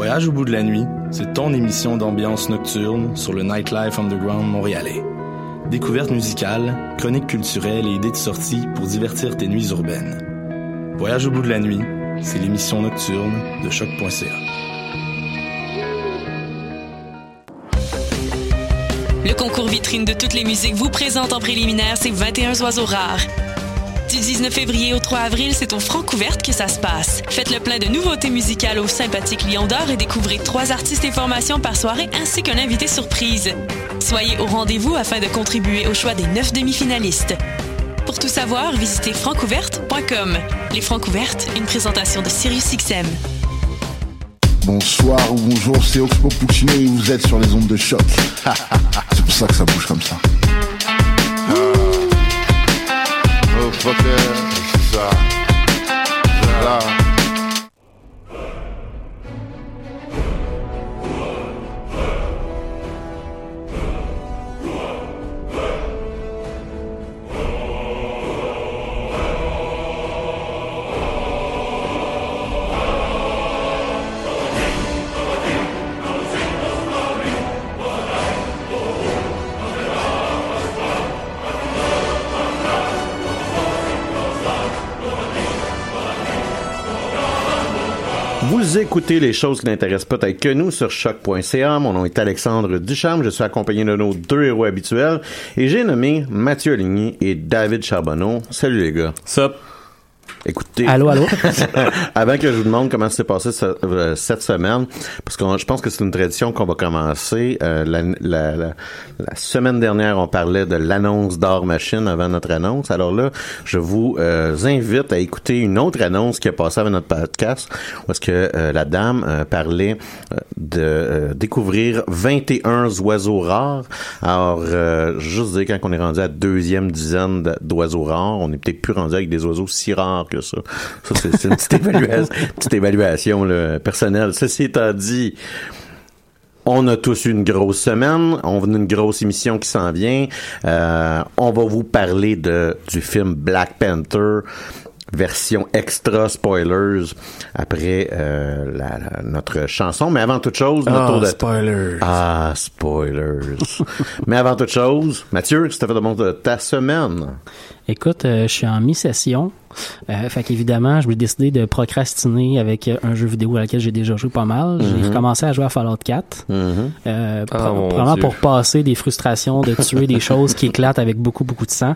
Voyage au bout de la nuit, c'est ton émission d'ambiance nocturne sur le Nightlife Underground montréalais. Découvertes musicales, chroniques culturelles et idées de sortie pour divertir tes nuits urbaines. Voyage au bout de la nuit, c'est l'émission nocturne de choc.ca. Le concours vitrine de toutes les musiques vous présente en préliminaire ses 21 oiseaux rares. Du 19 février au 3 avril, c'est au Francouverte que ça se passe. Faites le plein de nouveautés musicales au sympathique Lion d'Or et découvrez trois artistes et formations par soirée ainsi qu'un invité surprise. Soyez au rendez-vous afin de contribuer au choix des neuf demi-finalistes. Pour tout savoir, visitez francouverte.com. Les Francouvertes, une présentation de SiriusXM. Bonsoir ou bonjour, c'est Oxpo Puccino et vous êtes sur les ondes de choc. c'est pour ça que ça bouge comme ça. Oh, fucker, c'est ça. Voilà. Vous écoutez les choses qui n'intéressent peut-être que nous sur choc.ca. Mon nom est Alexandre Ducharme. Je suis accompagné de nos deux héros habituels et j'ai nommé Mathieu Aligny et David Charbonneau. Salut les gars. Sup. Écoutez. Allô, allô? Avant que je vous demande comment s'est passé ce- euh, cette semaine, parce que je pense que c'est une tradition qu'on va commencer. Euh, la, la- la- la semaine dernière, on parlait de l'annonce d'Or Machine avant notre annonce. Alors là, je vous euh, invite à écouter une autre annonce qui a passé avant notre podcast, où est-ce que la dame parlait de découvrir 21 oiseaux rares. Alors, juste dire, quand on est rendu à deuxième dizaine d'oiseaux rares, on est peut-être plus rendu avec des oiseaux si rares que ça. Ça, c'est une petite évaluation, petite évaluation là, personnelle. Ceci étant dit, on a tous eu une grosse semaine, on a une grosse émission qui s'en vient. Euh, on va vous parler de du film Black Panther version extra spoilers après euh, la- la- notre chanson. Mais avant toute chose, notre Ah, tour de spoilers. Ah, spoilers. Mais avant toute chose, Mathieu, qu'est-ce que tu fait de bon de ta semaine? Écoute, euh, je suis en mi-session. Euh, fait qu'évidemment, je vais décider de procrastiner avec euh, un jeu vidéo à laquelle j'ai déjà joué pas mal. J'ai Mhm. recommencé à jouer à Fallout 4. Euh, Ah, pro- probablement Dieu. pour passer des frustrations de tuer des choses qui éclatent avec beaucoup, beaucoup de sang.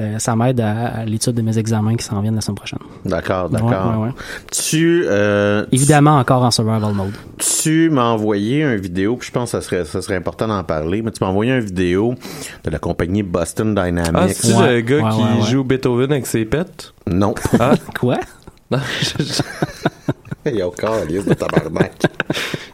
Euh, ça m'aide à, à l'étude de mes examens qui s'en viennent la semaine prochaine. D'accord, d'accord. Ouais, ouais, ouais. Tu, euh, Évidemment, encore en survival mode. tu m'as envoyé une vidéo, puis je pense que ça serait, ça serait important d'en parler, mais tu m'as envoyé une vidéo de la compagnie Boston Dynamics. Ah, c'est le gars qui joue Beethoven avec ses pets? Non. Ah. Quoi? Il y a encore un de tabarnak.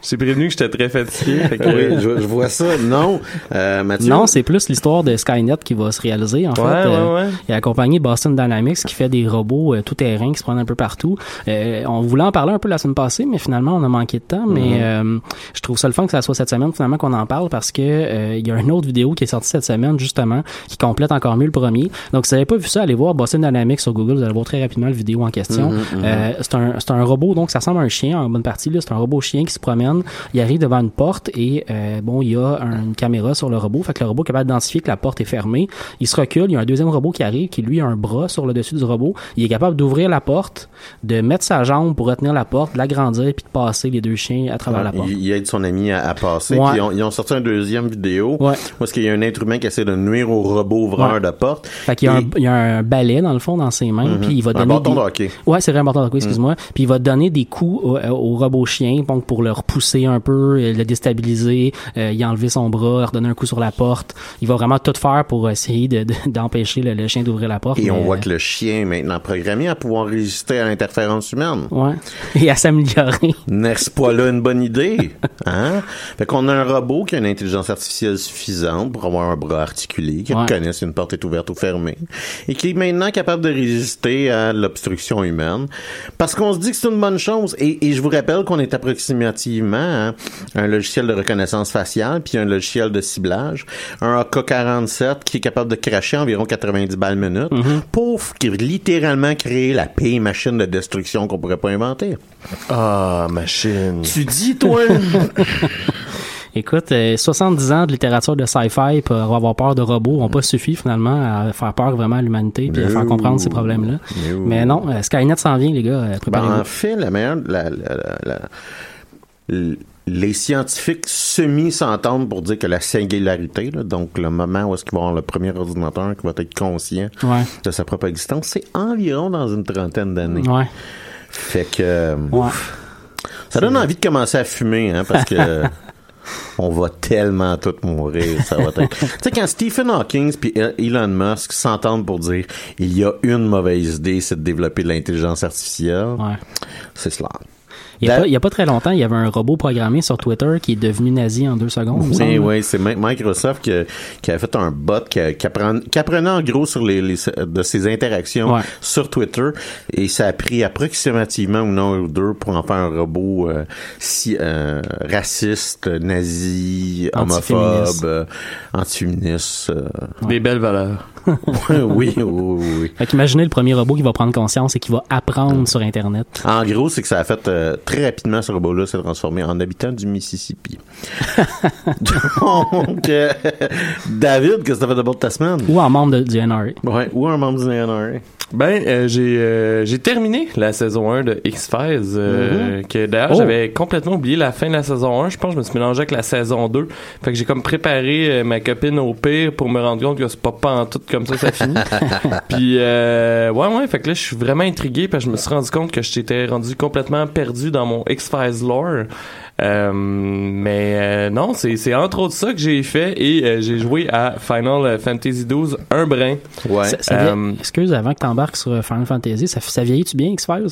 J'ai prévenu que j'étais très fatigué. fait que- Oui, je, je vois ça. Non, euh, Mathieu? Non, c'est plus l'histoire de Skynet qui va se réaliser. En Ouais, fait, ouais, Euh, ouais. il y a la compagnie Boston Dynamics qui fait des robots euh, tout terrain qui se prennent un peu partout. Euh, on voulait en parler un peu la semaine passée, mais finalement on a manqué de temps. Mais Mhm. euh, je trouve ça le fun que ça soit cette semaine finalement qu'on en parle parce que euh, il y a une autre vidéo qui est sortie cette semaine justement qui complète encore mieux le premier. Donc si vous n'avez pas vu ça, allez voir Boston Dynamics sur Google, vous allez voir très rapidement la vidéo en question. Mhm, mhm. Euh, c'est un c'est un robot donc ça ressemble à un chien en bonne partie. C'est un robot chien qui se promène. Il arrive devant une porte et euh, bon, il y a un- une caméra sur le robot. Fait que le robot est capable d'identifier que la porte est fermée. Il se recule. Il y a un deuxième robot qui arrive, qui lui a un bras sur le dessus du robot. Il est capable d'ouvrir la porte, de mettre sa jambe pour retenir la porte, de l'agrandir puis de passer les deux chiens à travers la porte. Il, il aide son ami à, à passer. Ouais. Ils, ont, ils ont sorti un deuxième vidéo. Ouais. Parce qu'il y a un être humain qui essaie de nuire au robot ouvreur de porte. Fait qu'il y a, un, il y a un balai dans le fond dans ses mains, Mhm. puis il va Un donner bâton des... de hockey. Ouais, c'est vrai un bâton de hockey, excuse-moi. Puis il va donner des coups au, au robot chien, donc pour le repousser un peu, euh, le déstabiliser, euh, y enlever son bras, redonner un coup sur la porte. Il va vraiment tout faire pour essayer de- de- d'empêcher le, le chien d'ouvrir la porte. Et on voit euh, que le chien est maintenant programmé à pouvoir résister à l'interférence humaine. Ouais. Et à s'améliorer. N'est-ce pas là une bonne idée? Hein? Fait qu'on a un robot qui a une intelligence artificielle suffisante pour avoir un bras articulé, qui Ouais. reconnaît si une porte est ouverte ou fermée, et qui est maintenant capable de résister à l'obstruction humaine. Parce qu'on se dit que c'est une bonne chose. Et, et je vous rappelle qu'on est approximativement hein, un logiciel de reconnaissance faciale, puis un logiciel de ciblage, un AK-47 qui est capable de cracher environ 90 balles minute, pour qui littéralement créer la pire machine de destruction qu'on pourrait pas inventer. Ah, machine. Tu dis, toi? Écoute, euh, 70 ans de littérature de sci-fi pour avoir peur de robots ont pas suffi finalement à faire peur vraiment à l'humanité puis à faire comprendre ces problèmes-là. Mais non, euh, Skynet s'en vient, les gars. euh, Ben, en fait, la meilleure, la- la- la- la- l- les scientifiques semi s'entendent pour dire que la singularité, là, donc le moment où est-ce qu'il va y avoir le premier ordinateur qui va être conscient Ouais. de sa propre existence, c'est environ dans une trentaine d'années. Ouais. Fait que euh, ça donne envie de commencer à fumer, hein, parce que on va tellement tous mourir, ça va être. tu sais quand Stephen Hawking puis Elon Musk s'entendent pour dire il y a une mauvaise idée, c'est de développer de l'intelligence artificielle. Ouais. C'est cela. Il y, a Da- pas, a très longtemps, il y avait un robot programmé sur Twitter qui est devenu nazi en deux secondes. Oui, oui, c'est Mi- Microsoft qui, a- qui a fait un bot qui, a- qui, apprend- qui apprenait en gros sur les, les- de ses interactions Ouais. sur Twitter et ça a pris approximativement une heure ou deux pour en faire un robot euh, si euh, raciste, nazi, homophobe, Antiféministe. euh, antiféministe. euh. Des belles valeurs. oui, oui, oui, oui. Fait qu'imaginez le premier robot qui va prendre conscience et qui va apprendre sur Internet. En gros, c'est que ça a fait euh, très rapidement ce robot-là s'est transformé en habitant du Mississippi. Donc, euh, David, qu'est-ce que t'as fait de ta semaine? Ou en membre de, du NRA. Ouais, ou un membre du NRA. Ben, euh, j'ai euh, j'ai terminé la saison 1 de X-Files, euh, que d'ailleurs Oh. j'avais complètement oublié la fin de la saison 1. Je pense que je me suis mélangé avec la saison 2. Fait que j'ai comme préparé euh, ma copine au pire pour me rendre compte que c'est pas pas en tout comme ça ça finit. Puis euh, ouais ouais, fait que là je suis vraiment intrigué parce que je me suis rendu compte que j'étais rendu complètement perdu dans mon X-Files lore. Euh, mais euh, non, c'est c'est entre autres ça que j'ai fait et euh, j'ai joué à Final Fantasy XII un brin. Ouais. Ça- ça vieillit- Euh, excuse, avant que t'embarques sur Final Fantasy, ça, ça vieillit-tu bien, X-Files?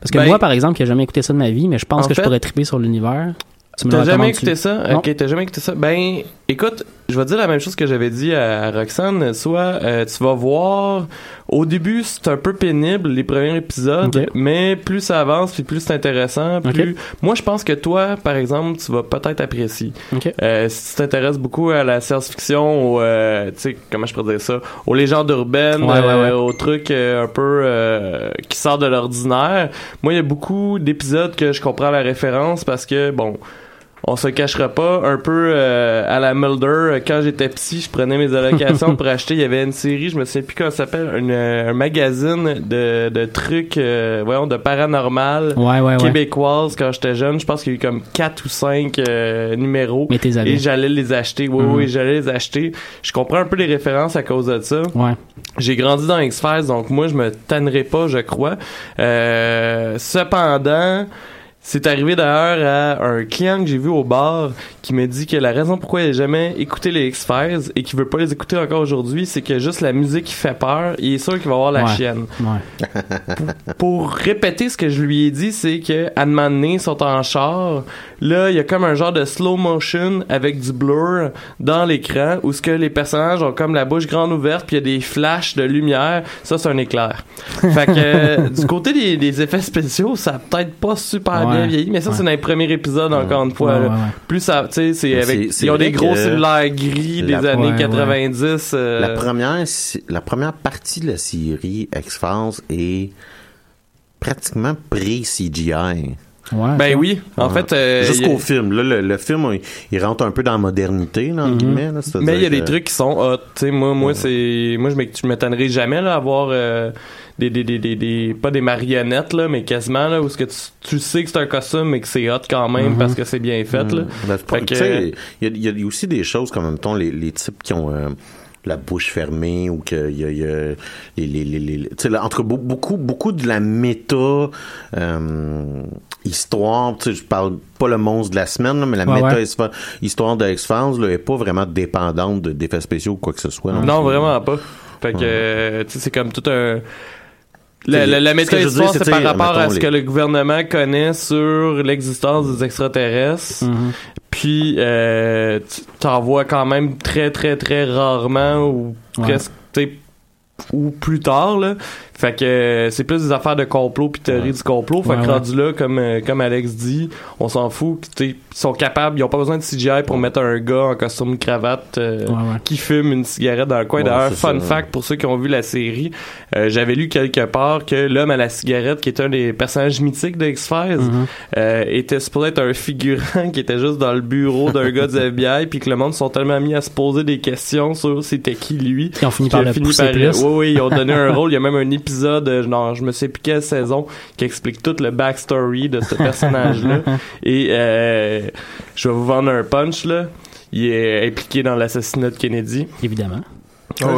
Parce que Ben- moi, par exemple, qui n'ai jamais écouté ça de ma vie, mais je pense En que fait- je pourrais triper sur l'univers. Tu T'as jamais écouté ça? Non. Ok, t'as jamais écouté ça? Ben, écoute, je vais dire la même chose que j'avais dit à, à Roxane. Soit euh, tu vas voir, au début c'est un peu pénible les premiers épisodes, mais plus ça avance puis plus c'est intéressant. Plus, moi je pense que toi, par exemple, tu vas peut-être apprécier. Ok. Euh, si tu t'intéresses beaucoup à la science-fiction, au, euh, tu sais, comment je pourrais dire ça, aux légendes urbaines, Ouais, ouais, ouais. euh, aux trucs euh, un peu euh, qui sortent de l'ordinaire. Moi, il y a beaucoup d'épisodes que je comprends la référence parce que, bon, on se cachera pas, un peu euh, à la Mulder, euh, quand j'étais petit, je prenais mes allocations pour acheter, il y avait une série, je me souviens plus comment ça s'appelle, euh, un magazine de, de trucs, euh, voyons, de paranormal Ouais, ouais, quand j'étais jeune. Je pense qu'il y a eu comme 4 ou 5 numéros. Mais. Et j'allais les acheter. Oui, Mhm. oui, j'allais les acheter. Je comprends un peu les références à cause de ça. Ouais. J'ai grandi dans X-Files, donc moi, je me tannerai pas, je crois. Euh, cependant, c'est arrivé d'ailleurs à un client que j'ai vu au bar qui m'a dit que la raison pourquoi il n'a jamais écouté les X-Files et qu'il veut pas les écouter encore aujourd'hui, c'est que juste la musique qui fait peur, il est sûr qu'il va avoir la Ouais. chienne. Ouais. Pour répéter ce que je lui ai dit, c'est que à ils sont en char. Là, il y a comme un genre de slow motion avec du blur dans l'écran où ce que les personnages ont comme la bouche grande ouverte puis il y a des flashs de lumière. Ça, c'est un éclair. fait que euh, du côté des, des effets spéciaux, ça peut-être pas super bien Ouais. vieilli, mais ça, c'est Ouais. dans les premiers épisodes, encore une fois. Ouais, là. ouais, ouais. Plus ça, tu sais, c'est avec, c'est- c'est ils ont des gros cellulaires gris des années Ouais, ouais. 90. euh, La première, la première partie de la série X-Files est pratiquement pré-CGI. Ouais, Ben oui, en Ouais. fait... euh, Jusqu'au a- film. Là, le, le film, il, il rentre un peu dans la modernité, là, entre guillemets. là, Mais il y a des trucs qui sont hot. Tu sais, moi, moi, c'est, moi, je m'étonnerais jamais, là, à voir, euh, des, des, des, des, des- pas des marionnettes, là, mais quasiment, là, où ce que tu, tu sais que c'est un costume, mais que c'est hot quand même Mhm. parce que c'est bien fait, là. Mm. Ben, il y, a- il y a aussi des choses comme, mettons, les, les types qui ont euh, la bouche fermée ou que il y a, il y a les, les, les, les- tu sais, là, entre beau- beaucoup, beaucoup de la méta euh, histoire, tu sais, je parle pas le monstre de la semaine, là, mais la Ouais, méta ouais. histoire- de X-Files là, est pas vraiment dépendante de- d'effets spéciaux ou quoi que ce soit. Non, vraiment pas. Fait que, euh, tu sais, c'est comme tout un... La, la, la ce c'est par rapport à ce les- que le gouvernement connaît sur l'existence des extraterrestres. Mhm. Puis, euh, tu t'en vois quand même très, très, très rarement ou Ouais. presque, ou plus tard, là. Fait que euh, c'est plus des affaires de complot puis théorie du complot. Fait Ouais, que rendu là, comme, euh, comme Alex dit, on s'en fout. Ils sont capables, ils ont pas besoin de CGI pour mettre un gars en costume cravate euh, qui fume une cigarette dans le coin. D'ailleurs, fun ça. fact pour ceux qui ont vu la série, euh, j'avais lu quelque part que l'homme à la cigarette, qui est un des personnages mythiques de X-Files, Mhm. euh, était supposé être un figurant qui était juste dans le bureau d'un gars du FBI, puis que le monde sont tellement mis à se poser des questions sur c'était qui lui. Ils ont fini par le pousser plus. Oui, oui, ils ont donné un rôle. Il y a même un épisode, euh, genre, je me sais plus quelle saison, qui explique tout le backstory de ce personnage-là. Et euh, je vais vous vendre un punch, là. Il est impliqué dans l'assassinat de Kennedy. Évidemment. Ouais,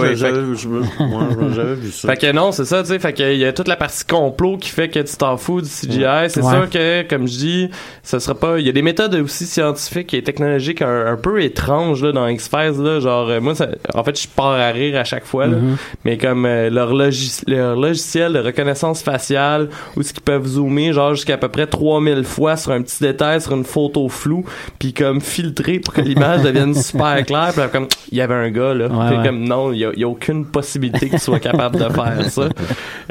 Ouais, j'avais- vu ça. Fait que non, c'est ça, tu sais. Fait que il y a toute la partie complot qui fait que tu t'en fous du CGI. C'est sûr que, comme je dis, ce sera pas. Il y a des méthodes aussi scientifiques et technologiques un, un peu étranges là dans X-Files là. Genre euh, moi, ça- en fait, je pars à rire à chaque fois. là. Mhm. Mais comme euh, leur, logis- leur logiciel de reconnaissance faciale, où ce qu'ils peuvent zoomer genre jusqu'à à peu près 3000 fois sur un petit détail, sur une photo floue, puis comme filtrer pour que l'image devienne super claire. Puis comme il y avait un gars là. Comme non, il y a, aucune possibilité qu'il soit capable de faire ça.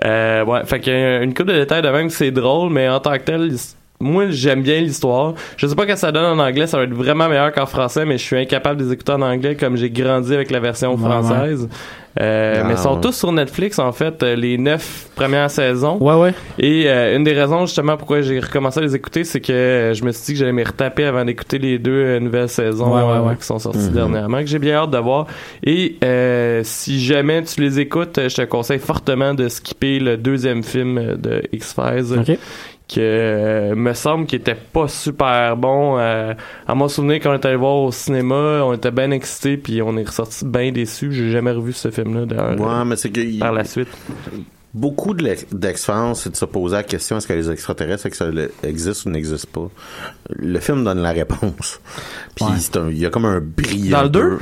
Euh, ouais, fait que euh, une coupe de détails de même que c'est drôle, mais en tant que tel, moi j'aime bien l'histoire. Je sais pas quand ça donne en anglais, ça va être vraiment meilleur qu'en français, mais je suis incapable de les écouter en anglais comme j'ai grandi avec la version Ouais, française. Euh, Ah, mais ils sont ouais. tous sur Netflix en fait, euh, les neuf premières saisons. Ouais, ouais. Et euh, une des raisons justement pourquoi j'ai recommencé à les écouter, c'est que euh, je me suis dit que j'allais me retaper avant d'écouter les deux euh, nouvelles saisons Ouais, ouais, ouais. qui sont sorties Mhm. dernièrement, que j'ai bien hâte de voir. Et euh, si jamais tu les écoutes, je te conseille fortement de skipper le deuxième film de X-Files, OK. Que euh, me semble qu'il était pas super bon. Euh, à mon souvenir, quand on est allé voir au cinéma, on était bien excités, puis on est ressorti bien déçus. J'ai jamais revu ce film-là d'ailleurs, euh, Ouais, mais c'est que par la suite. beaucoup de d'X-Files, c'est de se poser la question est-ce que les extraterrestres existent ou n'existent pas? Le film donne la réponse. Puis Ouais. il y a comme un brillant. Dans le deux?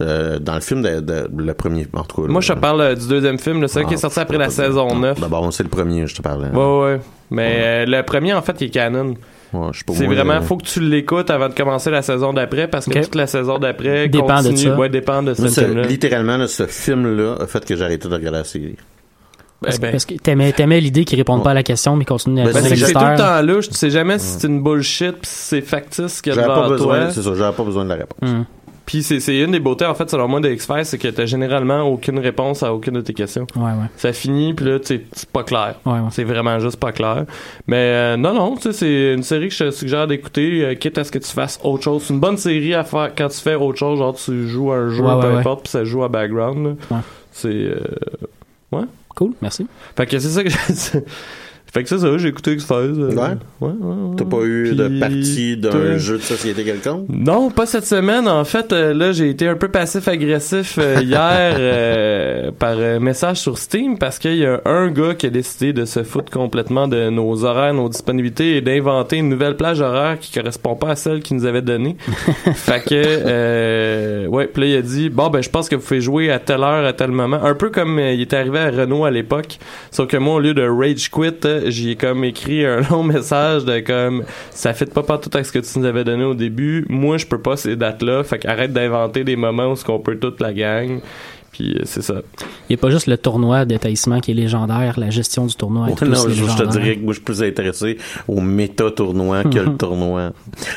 Euh, dans le film de, de- le premier en tout cas. Moi, là. je te parle euh, du deuxième film, celui qui est Ah, sorti après la saison 9. D'abord, c'est le premier, je te parlais. Ouais, ouais, ouais. Mais euh, le premier, en fait, il est canon. Ouais, C'est vraiment, faut que tu l'écoutes avant de commencer la saison d'après parce que toute la saison d'après Dépend de continue, ça. ouais, dépend de ce film-là. littéralement, là, ce film-là a fait que j'ai arrêté de regarder la série. Parce, Eh ben. parce que t'aimais, t'aimais l'idée qu'ils répondent Ouais. pas à la question, mais ils continuent à Ben, c'est des que c'est tout le temps louche. Tu sais jamais si c'est une bullshit pis si c'est factice qu'il y a J'avais pas devant besoin, toi. c'est ça, j'avais pas besoin de la réponse. Hum. Puis c'est, une des beautés, en fait, selon moi, de X-Files, c'est que t'as généralement aucune réponse à aucune de tes questions. Ouais, ouais. Ça finit, puis là, c'est pas clair. Ouais, ouais. C'est vraiment juste pas clair. Mais euh, non, non, tu sais, c'est une série que je te suggère d'écouter, euh, quitte à ce que tu fasses autre chose. C'est une bonne série à faire quand tu fais autre chose, genre tu joues à un jeu, Ouais, peu ouais, ouais. importe, puis ça joue à background. Ouais. C'est... euh, Cool, merci. Fait que c'est ça que j'ai... Fait que c'est ça, j'ai écouté X-Files. euh, Ouais? ouais, ouais, ouais. T'as pas eu de partie d'un jeu de société quelconque? Non, pas cette semaine. En fait, euh, là, j'ai été un peu passif-agressif euh, hier euh, par euh, message sur Steam parce qu'il y a un gars qui a décidé de se foutre complètement de nos horaires, nos disponibilités et d'inventer une nouvelle plage horaire qui correspond pas à celle qu'il nous avait donnée. fait que, euh, ouais, puis là, il a dit, bon, ben, je pense que vous pouvez jouer à telle heure, à tel moment. Un peu comme il était arrivé à Renault à l'époque. Sauf que moi, au lieu de rage quit, euh, j'y ai comme écrit un long message de comme, ça fait pas tout avec ce que tu nous avais donné au début. Moi, je peux pas ces dates-là. Fait qu'arrête d'inventer des moments où ce qu'on peut toute la gang. Puis euh, c'est ça. Il n'y a pas juste le tournoi de taillissement qui est légendaire, la gestion du tournoi est Ouais, non, je, je te dirais que moi, je suis plus intéressé au méta-tournoi que le tournoi.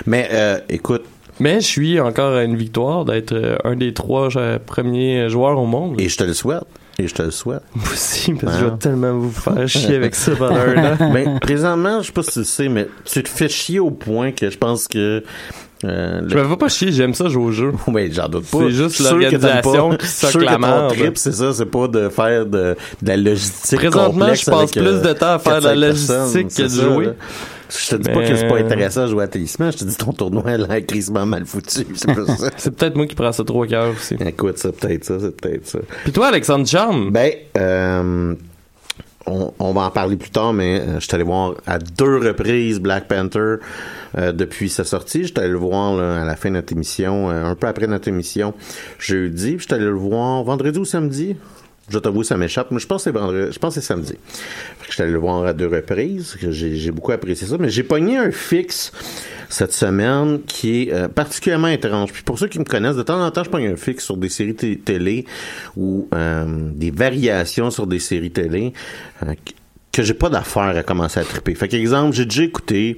Mais, euh, écoute, Mais je suis encore à une victoire d'être euh, un des trois euh, premiers joueurs au monde. et je te le souhaite. Et je te le souhaite. Moi aussi, parce que je vais tellement vous faire chier avec pendant un an. Ben, présentement, je sais pas si tu le sais, mais tu te fais chier au point que je pense que. Euh, le- Je me fais pas chier, j'aime ça jouer au jeu. Oui, j'en doute pas. C'est juste l'organisation qui sûr la merde. trip, c'est ça, c'est pas de faire de, de la logistique Présentement, je passe plus euh, de temps à faire de la 4-5 logistique que de ça, jouer. là. Je te dis pas que c'est pas intéressant à jouer à Talisman, je te dis ton tournoi a l'air crissement mal foutu. C'est peut-être moi qui prends ça trop au cœur aussi. Écoute, c'est peut-être ça, c'est peut-être ça. Puis toi, Alexandre Charme? Ben, euh, on, va en parler plus tard, mais euh, je suis allé voir à deux reprises Black Panther euh, depuis sa sortie. J'étais allé le voir à la fin de notre émission, euh, un peu après notre émission jeudi. Puis j'étais allé le voir vendredi ou samedi. Je t'avoue, ça m'échappe, mais je pense que c'est vendredi, je pense que c'est samedi. Fait que j'étais allé le voir à deux reprises, j'ai j'ai beaucoup apprécié ça, mais j'ai pogné un fixe cette semaine qui est euh, particulièrement étrange. Puis pour ceux qui me connaissent, de temps en temps, je pogne un fixe sur des séries t- télé ou euh, des variations sur des séries télé euh, que- que j'ai pas d'affaire à commencer à triper. Fait qu'exemple, j'ai déjà écouté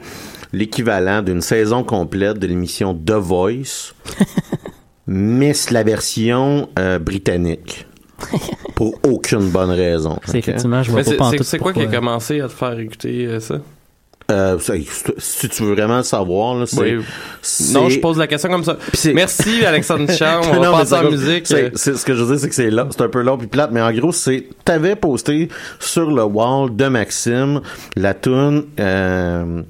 l'équivalent d'une saison complète de l'émission The Voice, mais c'est la version euh, britannique. Pour aucune bonne raison. C'est ok? effectivement, je vois Mais pas c'est- quoi qui a pourquoi. commencé à te faire écouter euh, ça? Euh, si tu veux vraiment le savoir, là, c'est, Oui. Non, je pose la question comme ça. Merci, Alexandre Charme. On va Non, passer c'est en comme- musique. C'est, ce que je veux dire, c'est que c'est long, c'est un peu long puis plate, mais en gros, c'est, t'avais posté sur le wall de Maxime la tune euh,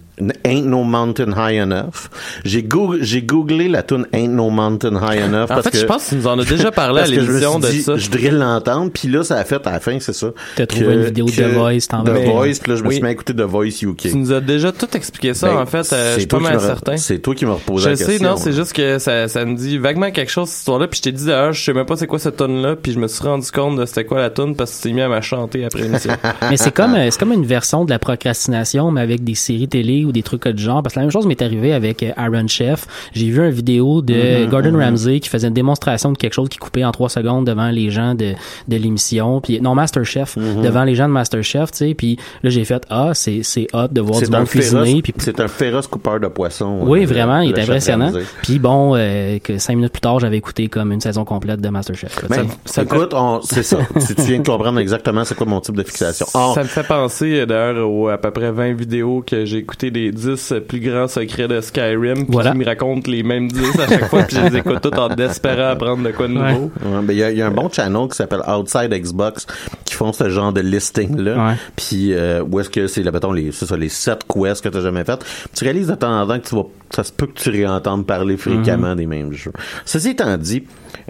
Ain't No Mountain High Enough. J'ai, goog- j'ai googlé la tune Ain't No Mountain High Enough. En parce fait, que, je pense que tu nous en as déjà parlé à je l'émission de dit, ça. Je devrais l'entendre, puis là, ça a fait à la fin, c'est ça. T'as trouvé une vidéo de The Voice, t'en The veux. Voice, puis là, je me Oui. suis mis à écouter The Voice UK. Tu nous as déjà tout expliqué ça, Ben, en fait. euh, je c'est suis toi pas qui mal certain. C'est toi qui m'as reposé Je la sais, question. non, c'est juste que ça, ça me dit vaguement quelque chose, cette histoire-là. Puis je t'ai dit d'ailleurs, je sais même pas c'est quoi cette tonne là puis je me suis rendu compte de c'était quoi la tonne parce que tu t'es mis à me chanter après l'émission. Mais c'est comme, euh, c'est comme une version de la procrastination, mais avec des séries télé ou des trucs de genre. Parce que la même chose m'est arrivé avec euh, Iron Chef. J'ai vu une vidéo de Mm-hmm, Gordon Ramsay qui faisait une démonstration de quelque chose qui coupait en trois secondes devant les gens de, de l'émission. Puis, non, Masterchef, Mm-hmm. devant les gens de Masterchef, tu sais. Puis là, j'ai fait, ah, c'est, c'est hot de voir du C'est un, monde cuisiner. féroce, Puis c'est un féroce coupeur de poissons. oui, euh, vraiment, il est chef impressionnant. Puis bon, euh, que cinq minutes plus tard, j'avais écouté comme une saison complète de Masterchef. tu Ben, ça me écoute, on- c'est ça. tu, tu viens de comprendre exactement c'est quoi mon type de fixation. Or, Ça me fait penser euh, d'ailleurs aux à peu près 20 vidéos que j'ai écouté des 10 plus grands secrets de Skyrim puis Voilà. qui me racontent les mêmes 10 à chaque fois puis je les écoute toutes en espérant apprendre de quoi de nouveau. Ouais, ben, il y, a- il y a un bon channel qui s'appelle Outside Xbox qui font ce genre de listing là. Ouais. Puis euh, où est-ce que c'est là mettons les ça les sept quests que tu as jamais fait. Tu réalises de temps en temps que tu vas ça se peut que tu réentendes parler fréquemment des mêmes jeux. Ceci étant dit,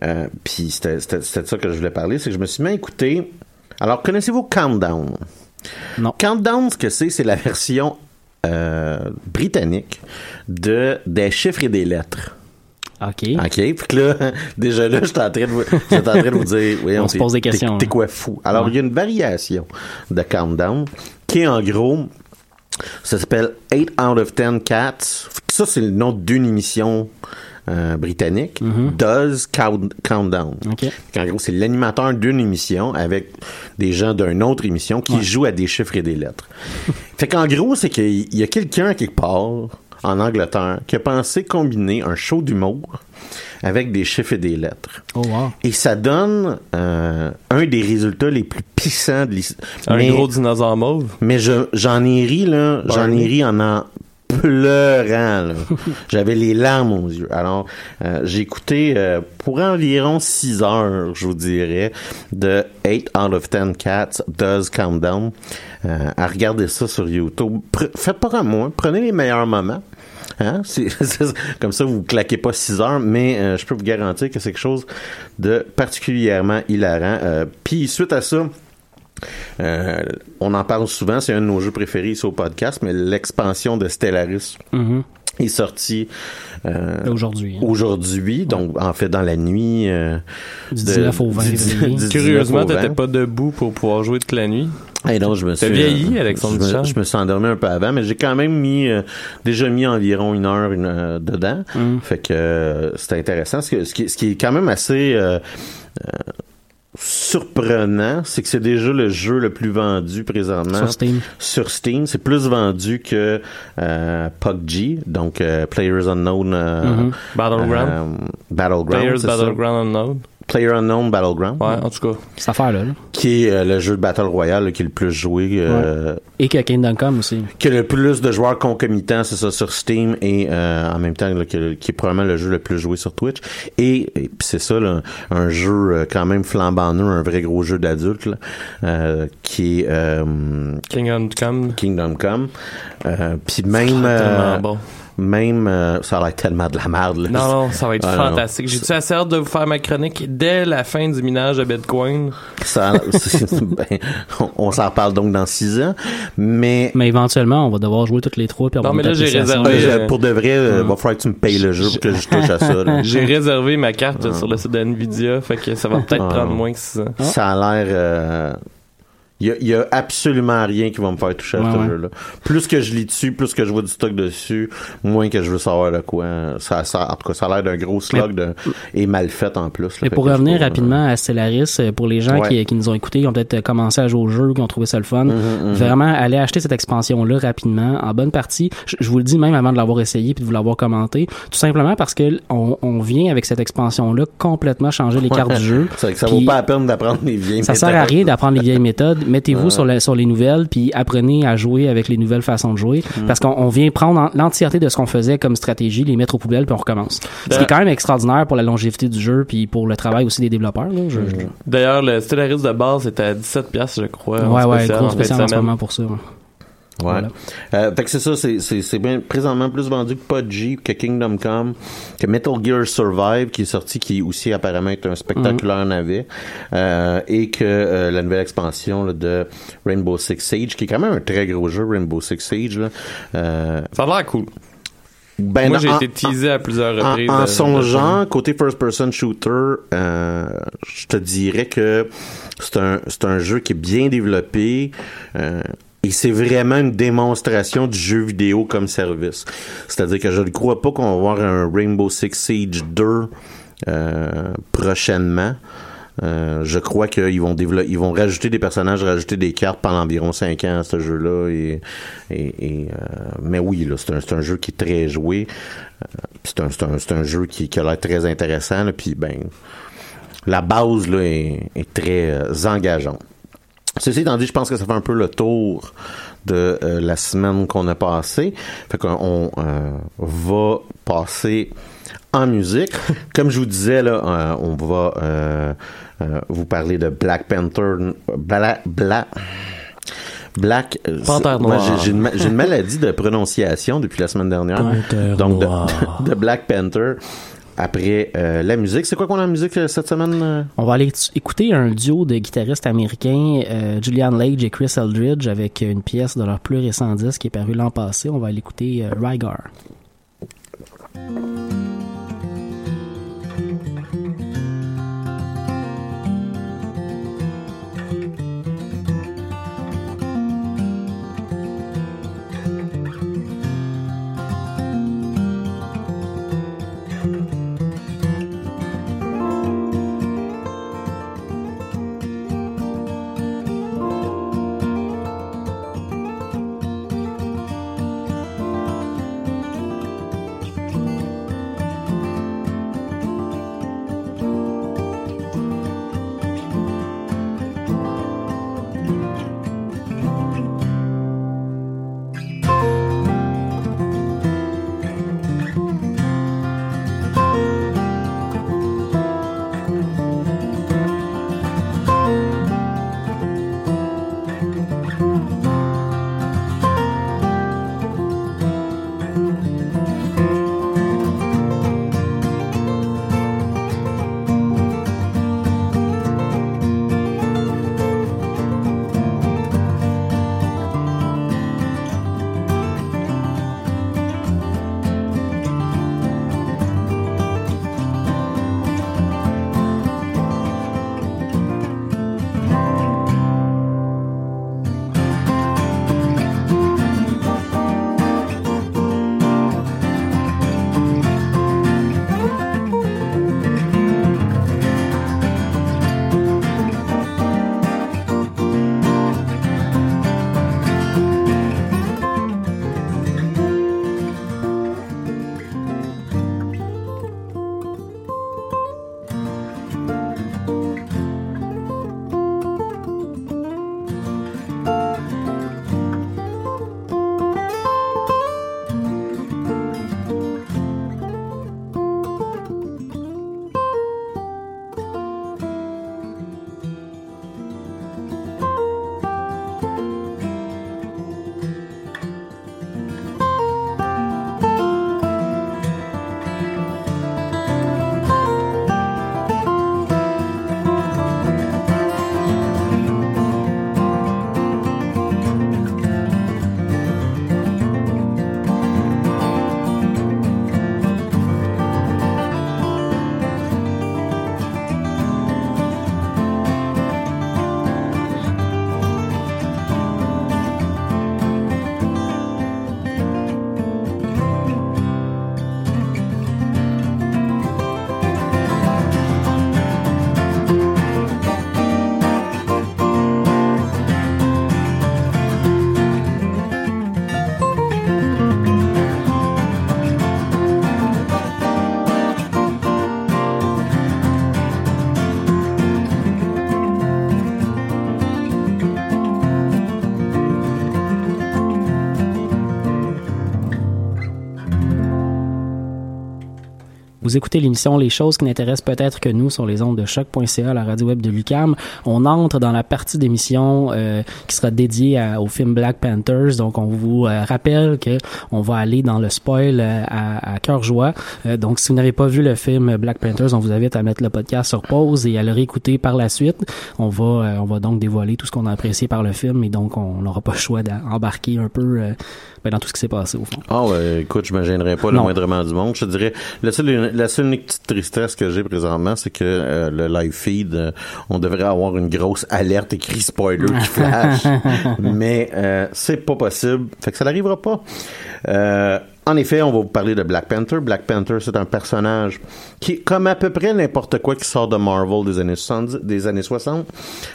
euh, puis c'était c'était c'était de ça que je voulais parler, c'est que je me suis mis à écouter alors connaissez-vous Countdown? Non. Countdown, ce que c'est, c'est la version euh, britannique de des chiffres et des lettres. OK. OK? Puis que là, déjà là, j'étais en train de vous, en train de vous dire, oui, On se pose des questions, T'es, hein. quoi fou? Alors, Ouais. il y a une variation de Countdown qui est en gros, ça s'appelle 8 out of 10 cats. Ça, c'est le nom d'une émission euh, britannique. Does Count- Countdown. Mm-hmm. OK. En gros, c'est l'animateur d'une émission avec des gens d'une autre émission qui jouent à des chiffres et des lettres. fait qu'en gros, c'est qu'il y a quelqu'un quelque part en Angleterre qui a pensé combiner un show d'humour avec des chiffres et des lettres. Oh, wow. Et ça donne euh, un des résultats les plus puissants de l'histoire. Un Mais- gros dinosaure mauve. mais je, j'en ai ri, là. J'en ai ri en en pleurant. J'avais les larmes aux yeux. Alors, euh, j'ai écouté euh, pour environ 6 heures, je vous dirais, de 8 out of 10 cats does countdown. Euh, à regarder ça sur YouTube. Pre- faites pas comme moi. Prenez les meilleurs moments. Hein? Comme ça, vous claquez pas 6 heures, mais euh, je peux vous garantir que c'est quelque chose de particulièrement hilarant. Euh, Puis suite à ça, euh, on en parle souvent, c'est un de nos jeux préférés ici au podcast, mais l'expansion de Stellaris Mhm. est sortie euh, Aujourd'hui. hein. aujourd'hui, donc en fait dans la nuit euh, Du de- 19 au 20 du- février. du 19 Curieusement, au 20. t'étais pas debout pour pouvoir jouer toute la nuit. Hey, non, je me suis, vieilli, euh, Alexandre je me, je me suis endormi un peu avant, mais j'ai quand même mis euh, déjà mis environ une heure une, euh, dedans. Mm. Fait que euh, c'était intéressant. Ce, que- ce, qui, ce qui est quand même assez euh, euh, surprenant, c'est que c'est déjà le jeu le plus vendu présentement Sur Steam. sur Steam. C'est plus vendu que euh, PUBG, donc euh, Players Unknown euh, Mhm. Battleground. euh, Battleground. Players. Battleground Unknown. Player Unknown Battleground. Ouais, en tout cas. Cette affaire-là. là. Qui est euh, le jeu de Battle Royale là, qui est le plus joué. euh, Et que Kingdom Come aussi. qui a le plus de joueurs concomitants, c'est ça, sur Steam et euh, en même temps là, qui est probablement le jeu le plus joué sur Twitch. Et, et puis c'est ça, là, un jeu euh, quand même flambant neuf, un vrai gros jeu d'adulte, là, euh, qui est euh, Kingdom Come. Kingdom Come. Euh, puis même... euh, bon. Même... euh, ça a l'air tellement de la merde. Là. Non, non, ça va être Ah, fantastique. J'ai-tu assez hâte de vous faire ma chronique dès la fin du minage de Bitcoin? Ça, ben, on, on s'en reparle donc dans six ans. Mais... Mais éventuellement, on va devoir jouer toutes les trois. Puis Non, mais là, j'ai réservé, Euh, euh, pour de vrai, euh, hum. va falloir que tu me payes le jeu pour que je touche à ça. J'ai réservé ma carte sur le site de Nvidia, fait que ça va peut-être Ah. prendre moins que 6 ans. Ça a l'air. Euh, Il y, a, il y a absolument rien qui va me faire toucher à Ouais, ce ouais. jeu-là. Plus que je lis dessus, plus que je vois du stock dessus, moins que je veux savoir de quoi. Ça, ça, en tout cas, ça a l'air d'un gros slog de, et mal fait en plus. là. Mais pour revenir trouve, rapidement à Stellaris, euh, pour les gens Ouais. qui, qui nous ont écoutés, qui ont peut-être commencé à jouer au jeu, qui ont trouvé ça le fun, mhm. vraiment, allez acheter cette expansion-là rapidement, en bonne partie. Je, je vous le dis même avant de l'avoir essayé puis de vous l'avoir commenté, tout simplement parce que on, on vient avec cette expansion-là complètement changer les cartes du jeu. Ça Puis vaut pas la peine d'apprendre les vieilles Ça sert à méthodes. rien d'apprendre les vieilles méthodes. Mettez-vous sur, les nouvelles, puis apprenez à jouer avec les nouvelles façons de jouer. Mm. Parce qu'on on vient prendre en- l'entièreté de ce qu'on faisait comme stratégie, les mettre aux poubelles, puis on recommence. Ce qui est quand même extraordinaire pour la longévité du jeu, puis pour le travail aussi des développeurs. Je- D'ailleurs, le Stellaris de base était à 17 piastres, je crois. Ouais, ouais, spécial, gros spécial en ce moment pour ça. ouais. Ouais. Voilà. Euh, fait que c'est ça, c'est, c'est, c'est bien présentement plus vendu que PUBG, que Kingdom Come, que Metal Gear Survive, qui est sorti, qui aussi apparemment est un spectaculaire Mhm. navet, euh, et que euh, la nouvelle expansion là, de Rainbow Six Siege, qui est quand même un très gros jeu, Rainbow Six Siege. Là, euh, Ça a l'air cool. ben, Moi, en- j'ai en- été teasé à plusieurs en, reprises. en de- son de- genre, côté first-person shooter, euh, je te dirais que c'est un, c'est un jeu qui est bien développé. euh, et c'est vraiment une démonstration du jeu vidéo comme service. C'est-à-dire que je ne crois pas qu'on va avoir un Rainbow Six Siege 2 euh, prochainement. Euh, je crois qu'ils vont développer, ils vont rajouter des personnages, rajouter des cartes pendant environ 5 ans à ce jeu-là. Et, et, et, euh, mais oui, c'est un, un jeu qui est très joué. Euh, c'est un, un, un jeu qui, qui a l'air très intéressant. Là, puis ben, la base là, est, est très euh, engageante. Ceci étant dit, je pense que ça fait un peu le tour de euh, la semaine qu'on a passée. Fait qu'on euh, va passer en musique. Comme je vous disais, là, euh, on va vous parler de Black Panther. Black... Black Black. Panthère moi, noire. j'ai- une, maladie de prononciation depuis la semaine dernière. Panthère Donc, de Black Panther. Après euh, la musique, c'est quoi qu'on a en musique euh, cette semaine? euh? On va aller écouter un duo de guitaristes américains, Julian Lage et Chris Eldridge, avec une pièce de leur plus récent disque qui est paru l'an passé. On va aller écouter Rygar. Vous écoutez l'émission Les choses qui n'intéressent peut-être que nous sur les ondes de choc.ca, la radio web de Lucam. On entre dans la partie d'émission euh, qui sera dédiée à- au film Black Panthers. Donc, on vous euh, rappelle que on va aller dans le spoil euh, à, à cœur joie. Euh, donc, si vous n'avez pas vu le film Black Panthers, on vous invite à mettre le podcast sur pause et à le réécouter par la suite. On va, on va donc dévoiler tout ce qu'on a apprécié par le film et donc on n'aura pas le choix d'embarquer un peu ben, dans tout ce qui s'est passé au fond. Ah ouais, écoute, je me gênerais pas le moindrement du monde. Je te dirais, la seule, la seule unique petite tristesse que j'ai présentement, c'est que euh, le live feed, euh, on devrait avoir une grosse alerte écrit spoiler qui flash, mais euh, c'est pas possible. Fait que ça n'arrivera pas. Euh, en effet, on va vous parler de Black Panther. Black Panther, c'est un personnage qui, comme à peu près n'importe quoi qui sort de Marvel des années 70, des années 60,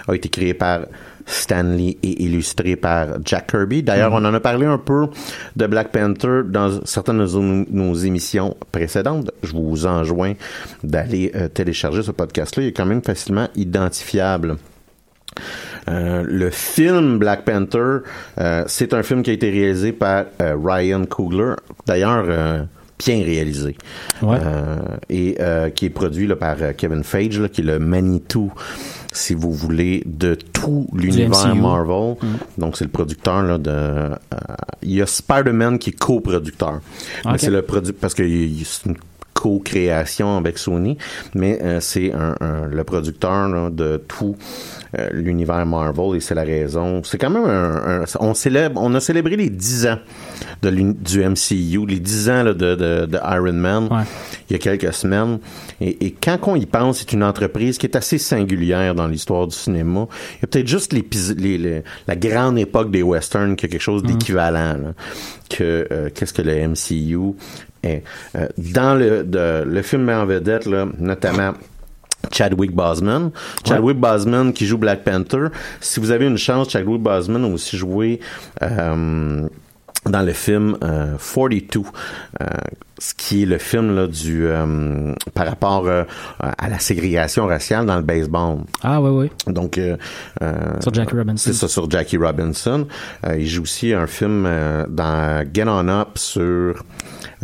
a été créé par Stanley et illustré par Jack Kirby. D'ailleurs, on en a parlé un peu de Black Panther dans certaines de nos, émissions précédentes. Je vous enjoins d'aller euh, télécharger ce podcast-là. Il est quand même facilement identifiable. Euh, le film Black Panther, euh, c'est un film qui a été réalisé par Ryan Coogler. D'ailleurs, bien réalisé. Ouais. Euh, et euh, qui est produit là, par euh, Kevin Feige, là, qui est le Manitou, si vous voulez, de tout l'univers. Marvel. Donc, c'est le producteur là, de... euh, il y a Spider-Man qui est coproducteur. Mais Ok. c'est le produit... Parce que c'est une co-création avec Sony, mais c'est un, un- le producteur là, de tout euh, l'univers Marvel et c'est la raison. C'est quand même un, un- on célèbre, on a célébré les 10 ans de du MCU, les 10 ans là, de, de, de Iron Man il y a quelques semaines. Et, et quand on y pense, c'est une entreprise qui est assez singulière dans l'histoire du cinéma. Il y a peut-être juste les- les- la grande époque des westerns qui a quelque chose d'équivalent là, que euh, qu'est-ce que le MCU est. Euh, dans le, de- le film met en vedette, là, notamment Chadwick Boseman. Chadwick Boseman qui joue Black Panther. Si vous avez une chance, Chadwick Boseman a aussi joué euh, dans le film euh, 42, euh, ce qui est le film là, du euh, par rapport euh, à la ségrégation raciale dans le baseball. Ah oui, oui. Donc euh, euh, Sur Jackie Robinson. C'est ça sur Jackie Robinson. Euh, il joue aussi un film euh, dans Get On Up sur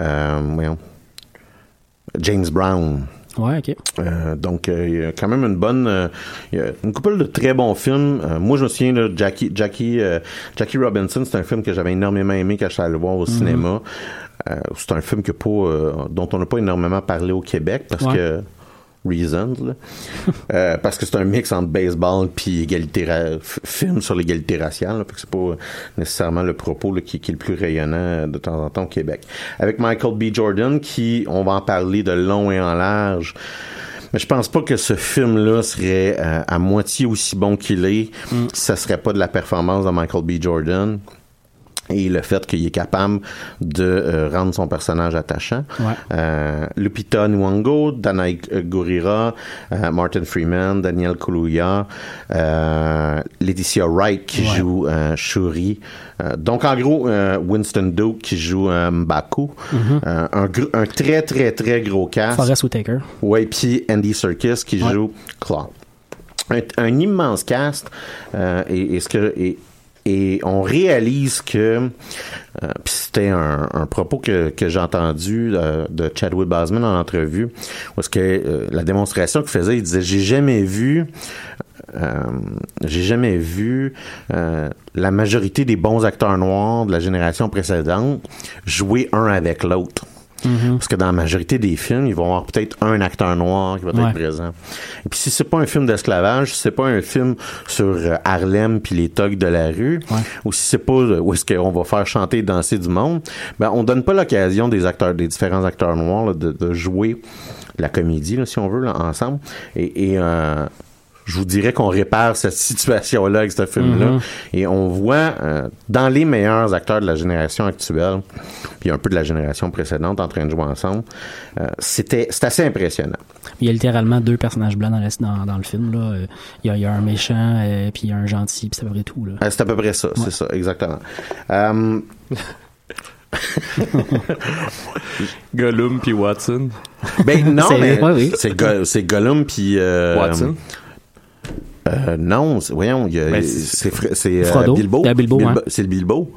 euh, voyons, James Brown. Ouais, ok. Euh, donc, euh, il y a quand même une bonne, euh, il y a une couple de très bons films. Moi, je me souviens de Jackie, Jackie, Jackie Robinson. C'est un film que j'avais énormément aimé quand je suis allé le voir au Mhm. cinéma. C'est un film que pas, dont on n'a pas énormément parlé au Québec parce Ouais. que reasons là. Euh, parce que c'est un mix entre baseball puis égalité film sur l'égalité raciale là. Fait que c'est pas nécessairement le propos là, qui, qui est le plus rayonnant de temps en temps au Québec. Avec Michael B. Jordan qui on va en parler de long et en large mais je pense pas que ce film-là serait euh, à moitié aussi bon qu'il est. Si ça serait pas de la performance de Michael B. Jordan et le fait qu'il est capable de euh, rendre son personnage attachant. Ouais. Euh, Lupita Nyong'o, Danai Gurira, euh, Martin Freeman, Daniel Kaluuya, euh, Laetitia Wright qui Ouais. joue Shuri. Euh, donc en gros, euh, Winston Duke qui joue M'Baku. Mhm. Euh, un, un très très très gros cast. Forrest Whitaker. Ouais, puis Andy Serkis qui Ouais. joue Claude. Un, un immense cast. euh, et, et ce que et, et on réalise que euh, c'était un, propos que, que j'ai entendu euh, de Chadwick Boseman en entrevue est-ce que euh, la démonstration qu'il faisait il disait j'ai jamais vu euh, j'ai jamais vu la majorité des bons acteurs noirs de la génération précédente jouer un avec l'autre. Parce que dans la majorité des films, ils vont avoir peut-être un acteur noir qui va Ouais. être présent. Et puis si c'est pas un film d'esclavage, si c'est pas un film sur euh, Harlem puis les thugs de la rue, ou si c'est pas euh, où est-ce qu'on va faire chanter et danser du monde, ben on donne pas l'occasion des acteurs, des différents acteurs noirs là, de, de jouer la comédie, là, si on veut, là, ensemble. Et, et euh, je vous dirais qu'on répare cette situation-là avec ce film-là. Mhm. Et on voit euh, dans les meilleurs acteurs de la génération actuelle, puis un peu de la génération précédente en train de jouer ensemble, euh, c'était c'est assez impressionnant. Il y a littéralement deux personnages blancs dans, la- dans, dans le film. Là. Euh, Il, y a, il y a un méchant, euh, puis il y a un gentil, puis c'est à peu près tout. Là. C'est à peu près ça, c'est ça, exactement. Gollum puis Watson. ben non, C'est- mais ouais, oui. c'est Go- c'est Gollum puis euh, Watson. Euh, non, c'est- voyons, il y a- Ben, c'est c'est euh. Bilbo. Il y a Bilbo, hein. C'est le Bilbo.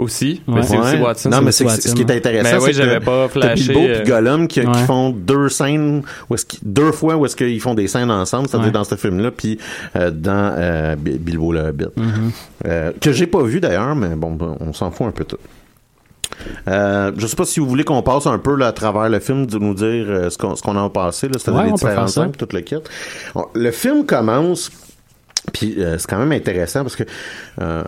Aussi. Ouais. Mais c'est aussi. Watson. Non, mais c'est Watson. ce qui est intéressant, Mais oui, c'est j'avais que pas t'as. Bilbo euh, puis Gollum qui, font deux scènes, où est-ce qu'ils- deux fois où est-ce qu'ils font des scènes ensemble, c'est-à-dire Ouais. dans ce film-là, puis euh, dans euh, Bi- Bilbo le Hobbit. Mhm. Euh, que j'ai pas vu d'ailleurs, mais bon, ben, on s'en fout un peu tout. Euh, je sais pas si vous voulez qu'on passe un peu là, à travers le film, de nous dire euh, ce qu'on qu'on en a passé, c'est-à-dire Ouais, les scènes, puis tout le kit. Bon, le film commence, puis euh, c'est quand même intéressant parce que euh,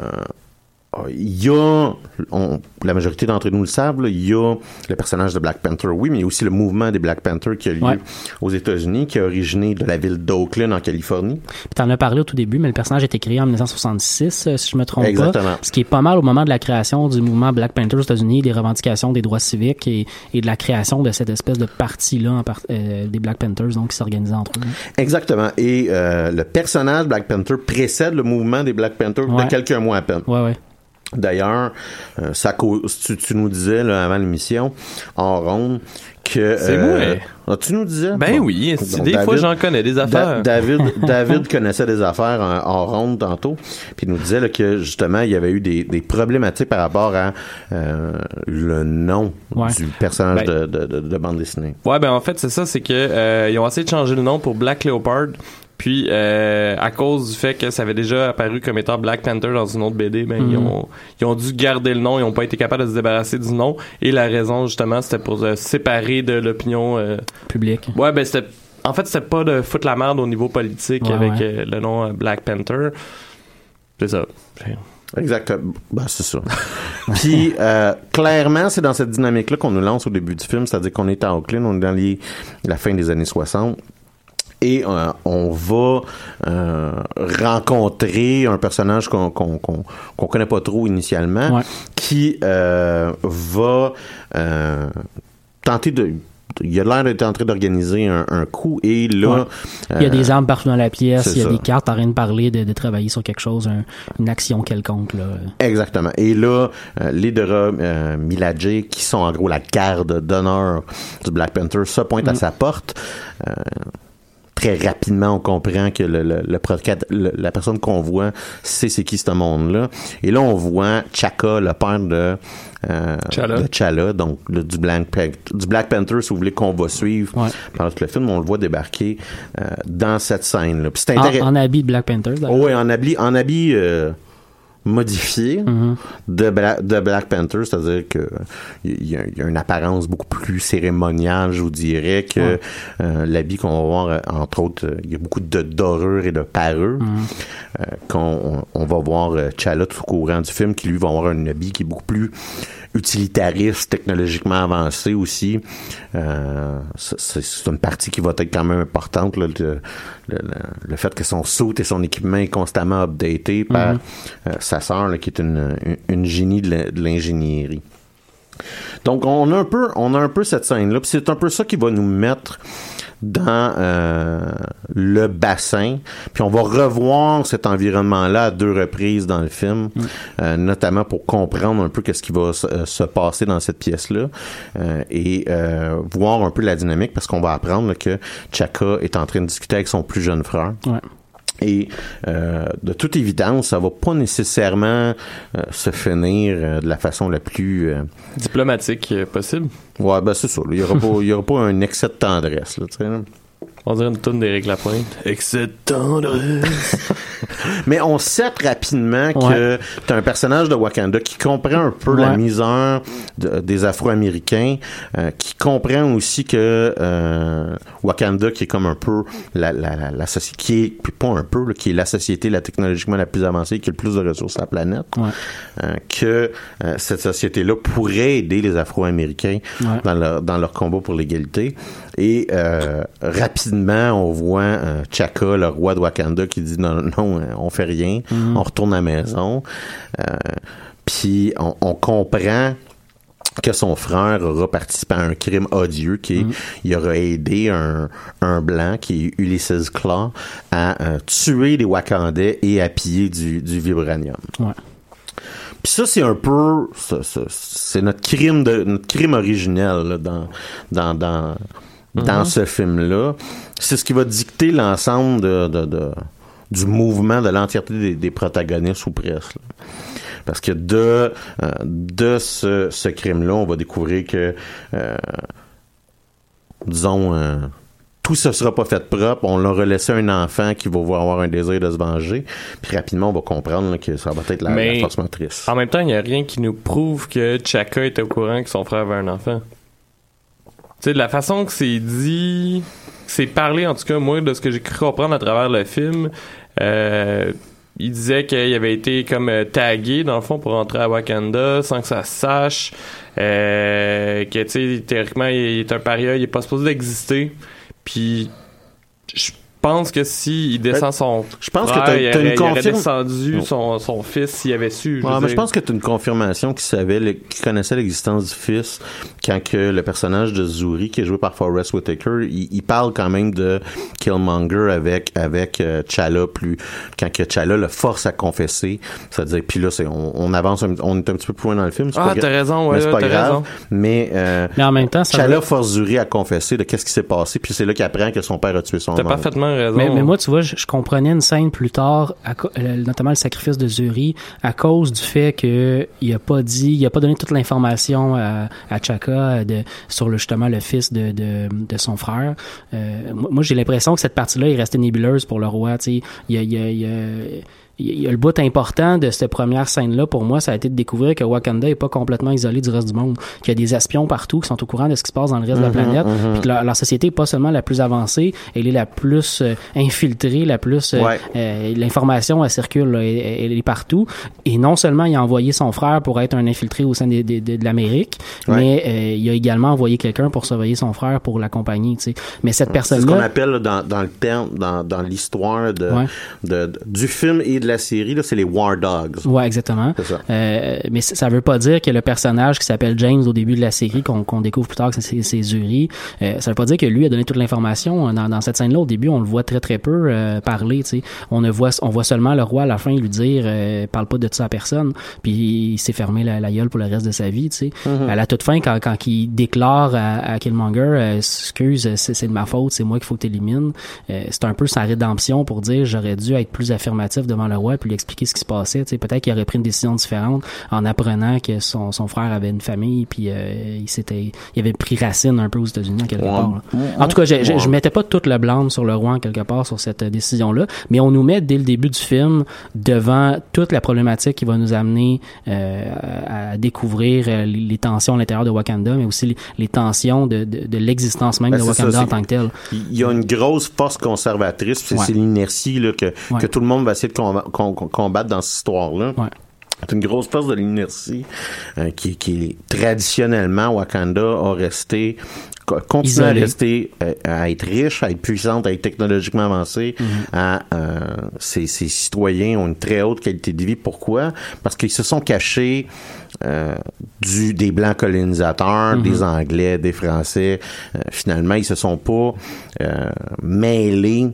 il y a, on- la majorité d'entre nous le savent, là, il y a le personnage de Black Panther, oui, mais il y a aussi le mouvement des Black Panthers qui a lieu Ouais. aux États-Unis, qui est originaire de la ville d'Oakland en Californie. Puis T'en as parlé au tout début, mais le personnage a été créé en 1966, euh, si je me trompe Exactement. pas. Ce qui est pas mal au moment de la création du mouvement Black Panther aux États-Unis, des revendications des droits civiques et, et de la création de cette espèce de parti-là en par- euh, des Black Panthers, donc qui s'organisaient entre eux. Exactement. Et euh, le personnage Black Panther précède le mouvement des Black Panthers Ouais. de quelques mois à peine. Ouais, ouais. D'ailleurs, euh, ça cause, tu, tu nous disais là, avant l'émission, en ronde, que... C'est euh, moi. ah, tu nous disais? Ben Bon. oui, des fois, David- j'en connais des Da- affaires. David, David connaissait des affaires en, en ronde tantôt, puis il nous disait là, que justement il y avait eu des, des problématiques par rapport à euh, le nom Ouais. du personnage Ben- de, de, de- de bande dessinée. Ouais, ben en fait, c'est ça, c'est que euh, ils ont essayé de changer le nom pour Black Leopard. Puis, euh, à cause du fait que ça avait déjà apparu comme étant Black Panther dans une autre BD, ben, ils, Mhm. ont, ils ont dû garder le nom, ils ont pas été capables de se débarrasser du nom. Et la raison, justement, c'était pour se séparer de l'opinion euh, publique. Ouais, ben, c'était. En fait, c'était pas de foutre la merde au niveau politique Ouais, avec ouais. euh, le nom euh, Black Panther. C'est ça. Exactement. Ben, c'est ça. Puis, euh, clairement, c'est dans cette dynamique-là qu'on nous lance au début du film, c'est-à-dire qu'on est à Oakland, on est dans les, la fin des années 60. Et euh, on va euh, rencontrer un personnage qu'on qu'on connaît pas trop initialement, Ouais. qui euh, va tenter de il a l'air d'être en train d'organiser un, un coup et là Ouais. Il y a des armes partout dans la pièce, il y a ça. des cartes en train de parler, de, de travailler sur quelque chose, un- une action quelconque. Là. Exactement. Et là, euh, Lidera euh, Miladje, qui sont en gros la garde d'honneur du Black Panther, se pointe à Mm. sa porte. Euh, très rapidement, on comprend que le, le- la personne qu'on voit sait c'est qui ce monde-là. Et là, on voit Chaka, le père de, euh, de T'Challa, donc le- du, Black Pan- du Black Panther, si vous voulez, qu'on va suivre pendant tout le film. On le voit débarquer euh, dans cette scène-là. En, en habit de Black Panther. d'ailleurs. Oh oui, en habit, en habit euh, modifié Mm-hmm. de, Bla- de Black Panther, c'est-à-dire que il y, y a une apparence beaucoup plus cérémoniale, je vous dirais, que Ouais. euh, l'habit qu'on va voir, euh, entre autres, euh, il y a beaucoup de dorures et de parures. Mm-hmm. euh, qu'on on, on va voir T'Challa tout au courant du film, qui lui va avoir un habit qui est beaucoup plus utilitariste, technologiquement avancé aussi. Euh, c'est- une partie qui va être quand même importante, là, le, le, fait que son suit et son équipement est constamment updaté par Mhm. euh, sa sœur, là, qui est une, une, une génie de l'in- de l'ingénierie. Donc on a un peu, on a un peu cette scène-là, puis c'est un peu ça qui va nous mettre dans euh, le bassin, puis on va revoir cet environnement-là à deux reprises dans le film, euh, notamment pour comprendre un peu qu'est-ce qui va se, euh, se passer dans cette pièce-là euh, et voir un peu la dynamique, parce qu'on va apprendre là, que Chaka est en train de discuter avec son plus jeune frère. Ouais. Et euh, de toute évidence, ça va pas nécessairement euh, se finir euh, de la façon la plus euh, Diplomatique euh, possible. Ouais, ben c'est ça. Il y aura pas, il y aura pas un excès de tendresse, là. On dirait une tonne d'Éric Lapointe. Excès de tendresse. Mais on sait rapidement que t'as un personnage de Wakanda qui comprend un peu la Ouais. misère de- des Afro-Américains, euh, qui comprend aussi que euh, Wakanda, qui est comme un peu la, la, la, la société, qui est, puis pas un peu, là, qui est la société la technologiquement la plus avancée, qui a le plus de ressources à la planète, Ouais. euh, que euh, cette société-là pourrait aider les Afro-Américains Ouais. dans, leur, dans leur combat pour l'égalité. Et euh, rapidement, on voit euh, Chaka, le roi de Wakanda, qui dit non, non, euh, on fait rien, Mhm. on retourne à la maison. Puis on, on comprend que son frère aura participé à un crime odieux qui est, Mhm. il aura aidé un, un blanc qui est Ulysses Claw à euh, tuer les Wakandais et à piller du, du vibranium. Ouais. Puis ça, c'est un peu, c'est notre crime de notre crime originel là, dans dans dans dans Mhm. ce film-là. C'est ce qui va dicter l'ensemble de, de, de- du mouvement de l'entièreté des, des protagonistes ou presque. là. parce que de euh, de ce, ce crime-là, on va découvrir que euh, disons euh, tout ne sera pas fait propre. On leur a laissé un enfant qui va avoir un désir de se venger. Puis rapidement, on va comprendre là, que ça va être la, Mais- la force motrice. En même temps, il n'y a rien qui nous prouve que Chaka était au courant que son frère avait un enfant. Tu sais, de la façon que c'est dit, c'est parlé, en tout cas, moi, de ce que j'ai cru comprendre à travers le film, euh, il disait qu'il avait été comme euh, tagué, dans le fond, pour rentrer à Wakanda sans que ça se sache. Euh, que, tu sais, théoriquement, il est un paria, il est pas supposé d'exister. Puis, je pense que si il descend son je pense que t'as- il t'as une aurait, il aurait confirme- descendu son, son fils s'il avait su. je Ouais, veux mais je dire. pense que tu une confirmation qu'il savait, le- qu'il connaissait l'existence du fils quand que le personnage de Zuri, qui est joué par Forrest Whitaker, il, il parle quand même de Killmonger avec avec euh, T'Challa plus quand que T'Challa le force à confesser. C'est-à-dire, puis là, c'est on, on avance, un- on est un petit peu plus loin dans le film. c'est Ah, pas gra- t'as raison, ouais, mais c'est pas t'as grave. raison. Mais euh, Mais en même temps, ça veut- force Zuri à confesser de qu'est-ce qui s'est passé, puis c'est là qu'il apprend que son père a tué son T'as parfaitement Mais, mais moi, tu vois, je, je comprenais une scène plus tard, à notamment le sacrifice de Zuri, à cause du fait que il a pas dit, il a pas donné toute l'information à, à Chaka euh, de, sur le, justement le fils de, de, de son frère. Euh, moi, j'ai l'impression que cette partie-là est restée nébuleuse pour le roi. Tu sais, il il il il y a le bout important de cette première scène-là, pour moi, ça a été de découvrir que Wakanda est pas complètement isolé du reste du monde, qu'il y a des espions partout qui sont au courant de ce qui se passe dans le reste de la Mhm, planète, mhm. puis que leur, leur société est pas seulement la plus avancée, elle est la plus euh, infiltrée, la plus euh, Ouais. euh, l'information elle circule, là, elle, elle est partout. Et non seulement il a envoyé son frère pour être un infiltré au sein de, de l'Amérique, Ouais. mais il a également envoyé quelqu'un pour surveiller son frère pour l'accompagner. Tu sais. Mais cette C'est ce qu'on personne-là, appelle dans, dans le terme, dans, dans l'histoire de, Ouais. de- de- du film et de la série, là, c'est les War Dogs. Ouais, exactement. C'est ça. Euh, mais ça veut pas dire que le personnage qui s'appelle James au début de la série, qu'on qu'on découvre plus tard que c'est c'est Zuri, euh, ça veut pas dire que lui a donné toute l'information. Dans, dans cette scène-là, au début, on le voit très très peu euh, parler. Tu sais, on ne voit on voit seulement le roi à la fin lui dire euh, parle pas de ça à personne. Puis il s'est fermé la, la gueule pour le reste de sa vie. Tu sais, Mhm. à la toute fin, quand quand il déclare à, à Killmonger, euh, excuse, c'est c'est de ma faute, c'est moi qu'il faut que t'élimines. Euh, c'est un peu sa rédemption pour dire j'aurais dû être plus affirmatif devant le puis lui expliquer ce qui se passait. Peut-être qu'il aurait pris une décision différente en apprenant que son, son frère avait une famille puis euh, il s'était il avait pris racine un peu aux États-Unis en quelque Ouais. part. Ouais. En tout cas, je, je, je mettais pas toute le blâme sur le roi en quelque part sur cette euh, décision-là, mais on nous met dès le début du film devant toute la problématique qui va nous amener euh, à découvrir les, les tensions à l'intérieur de Wakanda, mais aussi les, les tensions de, de, de l'existence même Ben, de ça, Wakanda en tant que tel. Il y a une grosse force conservatrice, c'est Ouais. l'inertie que, Ouais. que tout le monde va essayer de combattre dans cette histoire-là. Ouais. C'est une grosse force de l'inertie euh, qui, qui traditionnellement Wakanda a resté co- continue à rester euh, à être riche, à être puissante, à être technologiquement avancée, à euh, ses, ses citoyens ont une très haute qualité de vie. Pourquoi? Parce qu'ils se sont cachés du des blancs colonisateurs, Mhm. des Anglais, des Français. Euh, finalement, ils se sont pas euh, mêlés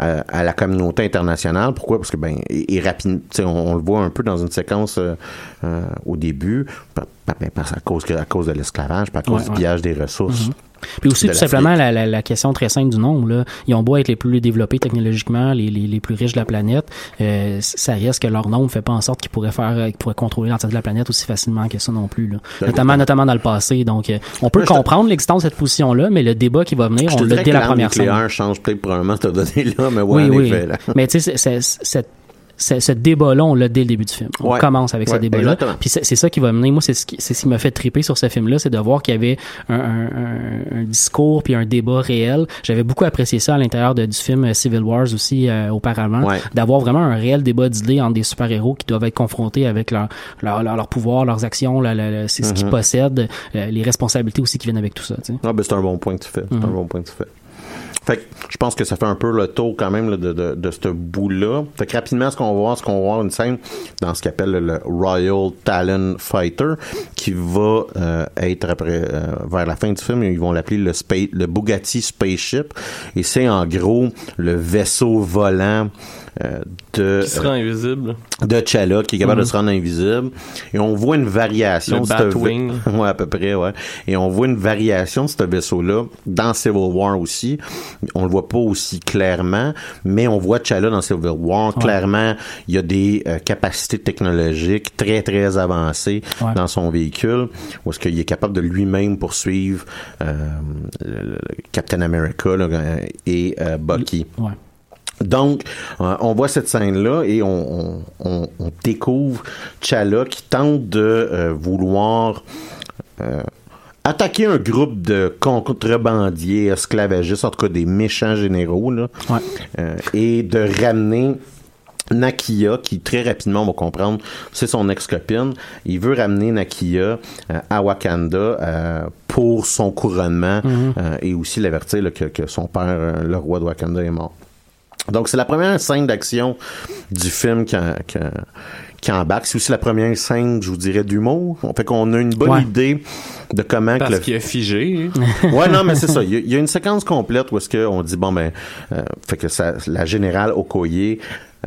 euh, à la communauté internationale. Pourquoi? Parce que ben et, rapide, on, on le voit un peu dans une séquence euh, euh, au début, ben, à cause à cause de l'esclavage, à cause Ouais, du ouais. pillage des ressources. Mhm. Puis aussi, tout simplement, la, la, la question très simple du nombre. Là. Ils ont beau être les plus développés technologiquement, les, les, les plus riches de la planète, euh, ça reste que leur nombre fait pas en sorte qu'ils pourraient faire, euh, qu'ils pourraient contrôler l'entièreté de la planète aussi facilement que ça non plus. Là. Notamment, notamment dans le passé. Donc, euh, on peut te- comprendre l'existence de cette position-là, mais le débat qui va venir, Je on te l'a dès la première scène. nucléaire change peut-être probablement cette donnée-là, mais ouais, oui, en oui. effet. là. Mais tu sais, cette- c'est- ce débat-là, on l'a dès le début du film. On Ouais. commence avec ce débat-là. Puis c'est ça qui va mener. Moi, c'est ce qui, ce qui m'a fait triper sur ce film-là, c'est de voir qu'il y avait un, un- un- un discours puis un débat réel. J'avais beaucoup apprécié ça à l'intérieur du film euh, Civil Wars aussi euh, auparavant, Ouais. d'avoir vraiment un réel débat d'idées entre des super-héros qui doivent être confrontés avec leur leur, leur, leur pouvoir, leurs actions, ce qu'ils Mhm. possèdent, euh, les responsabilités aussi qui viennent avec tout ça. tu sais. Ah, ben, c'est un bon point que tu fais. C'est un Mhm. bon point que tu fais. Fait que je pense que ça fait un peu le tour quand même de, de, de ce bout-là. Fait que rapidement, ce qu'on va voir, ce qu'on va voir une scène dans ce qu'appelle le Royal Talon Fighter, qui va euh, être après euh, vers la fin du film, ils vont l'appeler le, Spa- le Bugatti Spaceship. Et c'est en gros le vaisseau volant de Qui sera invisible. de Chala qui est capable de se rendre invisible et on voit une variation Le Batwing. ouais à peu près ouais et on voit une variation de ce vaisseau là dans Civil War aussi on le voit pas aussi clairement, mais on voit T'Challa dans Civil War. Clairement, il y a des euh, capacités technologiques très, très avancées dans son véhicule, où est-ce qu'il est capable de lui-même poursuivre euh, Captain America là, et euh, Bucky. Donc, euh, on voit cette scène-là et on, on, on- on découvre T'Challa qui tente de euh, vouloir euh, attaquer un groupe de contrebandiers, esclavagistes, en tout cas des méchants généraux, là, et de ramener Nakia, qui très rapidement, on va comprendre, c'est son ex-copine. Il veut ramener Nakia euh, à Wakanda euh, pour son couronnement Mhm. euh, et aussi l'avertir que, que son père, le roi de Wakanda, est mort. Donc, c'est la première scène d'action du film qui, qui, en- qui embarque. C'est aussi la première scène, je vous dirais, d'humour. On fait qu'on a une bonne Ouais. idée de comment Parce que le qu'il a figé. ouais, non, mais c'est ça. Il y, a, il y a une séquence complète où est-ce qu'on dit, bon, ben, euh, fait que ça, la générale Okoye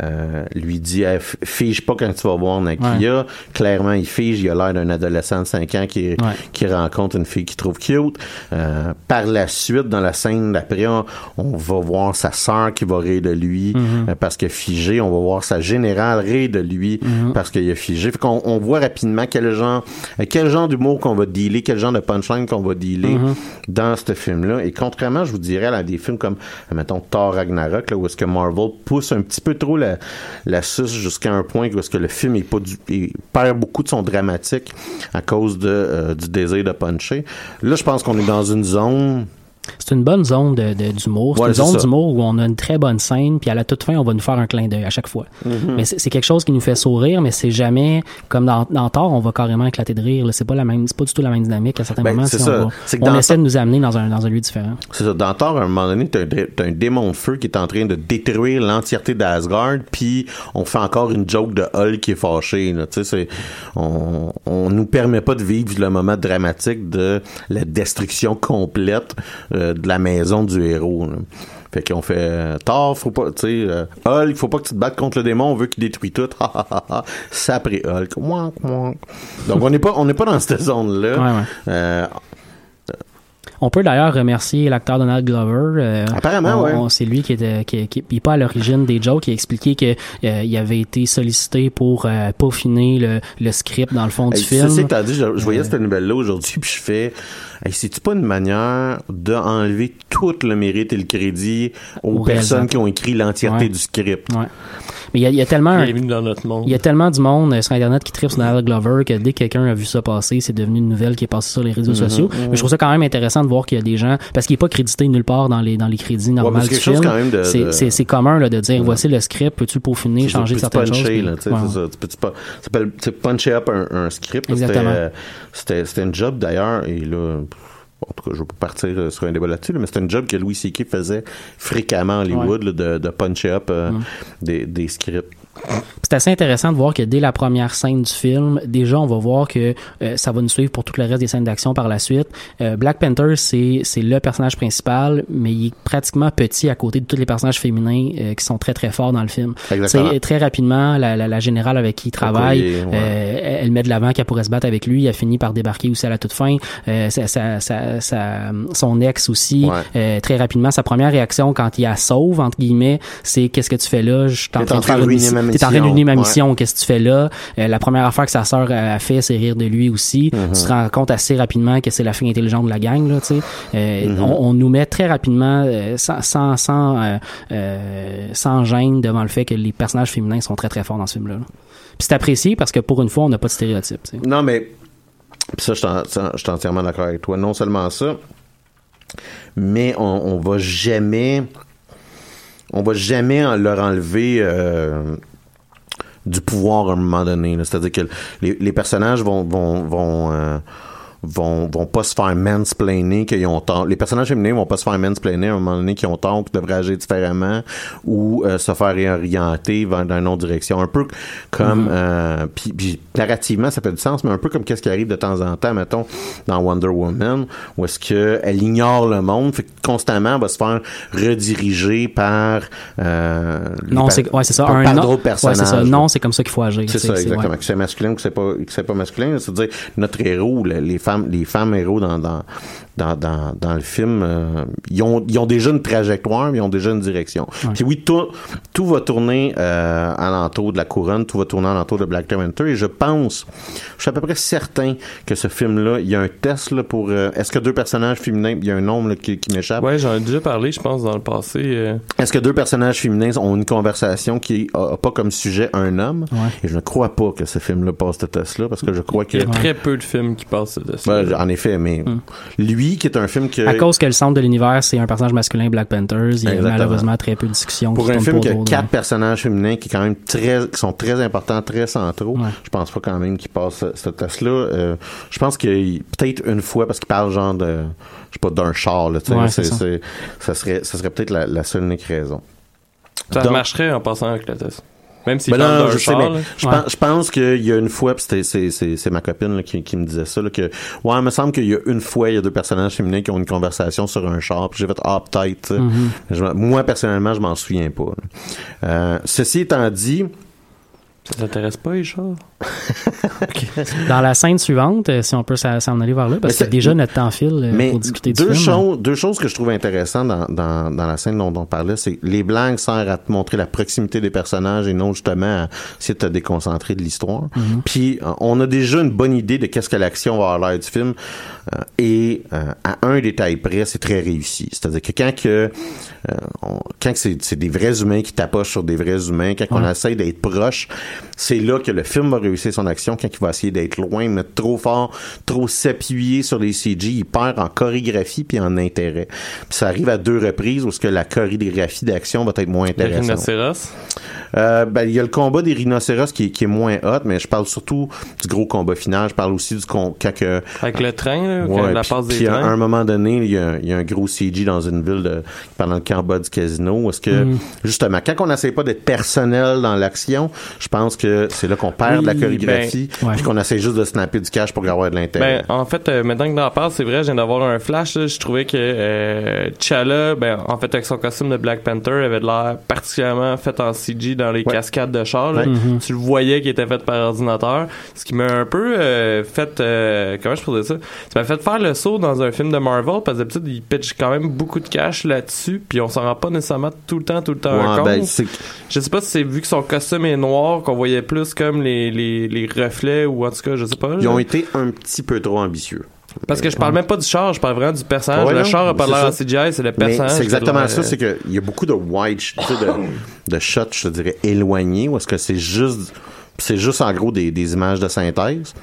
euh, lui dit, Hey, fige pas quand tu vas voir Nakia. Clairement, il fige. Il a l'air d'un adolescent de 5 ans qui, qui rencontre une fille qu'il trouve cute. Euh, par la suite, dans la scène d'après, on, on va voir sa sœur qui va rire de lui Mhm. euh, parce qu'il a figé. On va voir sa générale rire de lui Mhm. parce qu'il a figé. Fait qu'on on voit rapidement quel genre, euh, quel genre d'humour qu'on va dealer, quel genre de punchline qu'on va dealer Mhm. dans ce film-là. Et contrairement, je vous dirais, à des films comme, euh, mettons, Thor Ragnarok, là, où est-ce que Marvel pousse un petit peu trop la, la suce jusqu'à un point où est-ce que le film perd beaucoup de son dramatique à cause de, euh, du désir de puncher. Là, je pense qu'on est dans une zone C'est une bonne zone de, de- d'humour. C'est une zone d'humour où on a une très bonne scène, puis à la toute fin, on va nous faire un clin d'œil à chaque fois. Mhm. Mais c'est, quelque chose qui nous fait sourire, mais c'est jamais comme dans, dans Thor, on va carrément éclater de rire. C'est pas la même, c'est pas du tout la même dynamique à certains Ben, moments. c'est si ça. On, va- on essaie de nous amener dans un, dans un lieu différent. C'est ça. Dans Thor, à un moment donné, t'as un, un démon de feu qui est en train de détruire l'entièreté d'Asgard, puis on fait encore une joke de Hulk qui est fâché. Là. On, on nous permet pas de vivre le moment dramatique de la destruction complète euh, de la maison du héros. là. Fait qu'on fait euh, Thor, faut pas, tu sais, euh, Hulk, faut pas que tu te battes contre le démon, on veut qu'il détruit tout. Ça après Hulk. Wonk, wonk. Donc on n'est pas, on n'est pas dans cette zone là. Ouais, ouais. Euh, On peut d'ailleurs remercier l'acteur Donald Glover. euh, Apparemment, on- c'est lui qui était qui, qui, qui est pas à l'origine des jokes. qui a expliqué que euh, il avait été sollicité pour euh, peaufiner le, le script dans le fond du film. C'est t'as dit, je, je voyais cette nouvelle-là aujourd'hui, puis je fais, hey, c'est-tu pas une manière d'enlever tout le mérite et le crédit aux Au personnes qui ont écrit l'entièreté Ouais. du script? Ouais. Mais il y a, il y a tellement Bienvenue dans notre monde. il y a tellement du monde euh, sur internet qui tripe sur Donald Glover que dès que quelqu'un a vu ça passer, c'est devenu une nouvelle qui est passée sur les réseaux Mhm, sociaux. mhm. Mais je trouve ça quand même intéressant de voir qu'il y a des gens parce qu'il est pas crédité nulle part dans les dans les crédits normaux c'est du film. C'est de- c'est c'est commun là de dire voici le script, peux-tu peaufiner, C'est ça, changer peux-tu certaines choses? puncher, puis- là, ouais. c'est ça. Tu pas, ça s'appelle, puncher up un, un script. Exactement. euh, C'était, une job d'ailleurs, et là, en tout cas, je veux pas partir euh, sur un débat là-dessus, là, mais c'était une job que Louis C.K. faisait fréquemment à Hollywood, là, de, de puncher up euh, des, des scripts. C'est assez intéressant de voir que dès la première scène du film, déjà on va voir que euh, ça va nous suivre pour tout le reste des scènes d'action par la suite. Euh, Black Panther, c'est c'est le personnage principal, mais il est pratiquement petit à côté de tous les personnages féminins euh, qui sont très très forts dans le film. Exactement. C'est très rapidement la, la, la générale avec qui il travaille, ouais. euh, elle met de l'avant qu'elle pourrait se battre avec lui. Elle finit par débarquer aussi à la toute fin. Euh, sa- sa- sa- son ex aussi, euh, très rapidement, sa première réaction quand il la sauve entre guillemets, c'est qu'est-ce que tu fais là? Je suis en T'es train de faire une T'es en train mission. ruiner ma Ouais. mission. Qu'est-ce que tu fais là? Euh, La première affaire que sa sœur a a fait, c'est rire de lui aussi. Mhm. Tu te rends compte assez rapidement que c'est la fille intelligente de la gang là. Tu sais, Euh, Mhm. on, on nous met très rapidement euh, sans sans sans, euh, euh, sans gêne devant le fait que les personnages féminins sont très très forts dans ce film-là. Puis c'est apprécié parce que pour une fois, on n'a pas de stéréotypes. tu sais. Non, mais pis ça, je suis entièrement d'accord avec toi. Non seulement ça, mais on, on va jamais, on va jamais leur enlever euh, du pouvoir à un moment donné. C'est-à-dire que les, les personnages vont vont vont euh, vont, vont pas se faire mansplainer qu'ils ont tort. Les personnages féminins vont pas se faire mansplainer à un moment donné qu'ils ont tort, qu'ils devraient agir différemment ou euh, se faire réorienter vers dans une autre direction. Un peu comme, euh, puis, puis narrativement, ça fait du sens, mais un peu comme qu'est-ce qui arrive de temps en temps, mettons, dans Wonder Woman, où est-ce que elle ignore le monde, fait que constamment, elle va se faire rediriger par euh, Non, c'est ouais, ça. par, Un par d'autres personnages. ça. Non, c'est comme ça qu'il faut agir. C'est ça, exactement. ouais. Que c'est masculin ou que c'est pas, que pas masculin. C'est-à-dire, notre héros, le- les femmes, les femmes héros dans, dans, dans, dans, dans le film, euh, ils, ont, ils ont déjà une trajectoire, mais ils ont déjà une direction. Puis oui, tout, tout va tourner euh, alentour de la couronne, tout va tourner alentour de Black Panther, et je pense, je suis à peu près certain que ce film-là, il y a un test là, pour... euh, Est-ce que deux personnages féminins, il y a un nombre là, qui, qui m'échappe? Ouais, j'en ai déjà parlé, je pense, dans le passé. euh. Est-ce que deux personnages féminins ont une conversation qui a, a pas comme sujet un homme? Et je ne crois pas que ce film-là passe ce test-là, parce que je crois que... Il y a très peu de films qui passent de ça. Ouais, en effet, mais lui, qui est un film que... À cause que le centre de l'univers, c'est un personnage masculin Black Panthers, il y a Exactement. malheureusement très peu de discussions Pour un film qui a quatre personnages féminins qui quand même très qui sont très importants, très centraux, je pense pas quand même qu'il passe ce- test-là. Euh, je pense que peut-être une fois parce qu'il parle genre de je sais pas d'un char là, tu sais, Ouais, ça. serait ça serait peut-être la, la seule unique raison. Ça Donc- marcherait en passant avec le test. Même s'il Ben parle non, je sais, mais je, pense, je pense qu'il y a une fois, c'est, c'est, c'est ma copine là, qui, qui me disait ça, là, que ouais, il me semble qu'il y a une fois, il y a deux personnages féminins qui ont une conversation sur un char, puis j'ai fait ah peut-être. Mhm. M'en- moi personnellement, je m'en souviens pas. Euh, ceci étant dit, Ça t'intéresse pas, les chars? Dans la scène suivante, euh, si on peut s'en aller vers là, parce que c'est- déjà notre temps file euh, Mais pour discuter du deux film. choses, deux choses que je trouve intéressantes dans, dans, dans la scène dont on parlait, c'est que les blagues servent à te montrer la proximité des personnages et non justement à essayer de te déconcentrer de l'histoire. Mhm. Puis euh, on a déjà une bonne idée de qu'est-ce que l'action va avoir l'air du film et euh, à un détail près, c'est très réussi. C'est-à-dire que quand que euh, on- quand que c'est, c'est des vrais humains qui tapochent sur des vrais humains, quand on Ouais. essaie d'être proche, c'est là que le film va réussir son action quand il va essayer d'être loin, mettre trop fort, trop s'appuyer sur les CG, il perd en chorégraphie puis en intérêt. Puis ça arrive à deux reprises où ce que la chorégraphie d'action va être moins intéressante. rhinocéros? Euh, ben, il y a le combat des rhinocéros qui est, qui est moins hot, mais je parle surtout du gros combat final. Je parle aussi du con, quand que, Avec le train, là, Ouais, la puis- passe des puis à un moment donné, il y, a, il y a un gros CG dans une ville de, pendant le camp bas du casino. Est-ce que, Mhm. justement, quand on n'essaie pas d'être personnel dans l'action, je pense que c'est là qu'on perd Oui, de la chorégraphie, ben, ouais. puis qu'on essaie juste de snapper du cash pour avoir de l'intérêt. Ben, en fait, euh, maintenant que t'en parles, c'est vrai, je viens d'avoir un flash. là. je trouvais que euh, T'Challa, ben, en fait, avec son costume de Black Panther, avait de l'air particulièrement fait en CG dans les cascades de char. là. Ouais. Mhm. Tu le voyais qu'il était fait par ordinateur. Ce qui m'a un peu euh, fait... euh, comment je pourrais dire ça? Ça m'a fait faire le saut dans un film de Marvel, parce que d'habitude, il pitch quand même beaucoup de cash là-dessus, puis on s'en rend pas nécessairement tout le temps, tout le temps Ouais, compte. ben, Je sais pas si c'est vu que son costume est noir, qu'on voyait plus comme les, les, les reflets, ou en tout cas, je sais pas. Ils ont été un petit peu trop ambitieux. Parce que je parle même pas du char, je parle vraiment du personnage. Ouais, le non, char a pas l'air en. CGI, c'est le personnage. c'est exactement ça, c'est qu'il y a beaucoup de wide, sh- tu sais, de, de shots, je te dirais, éloignés, ou est-ce que c'est juste, c'est juste en gros des, des images de synthèse.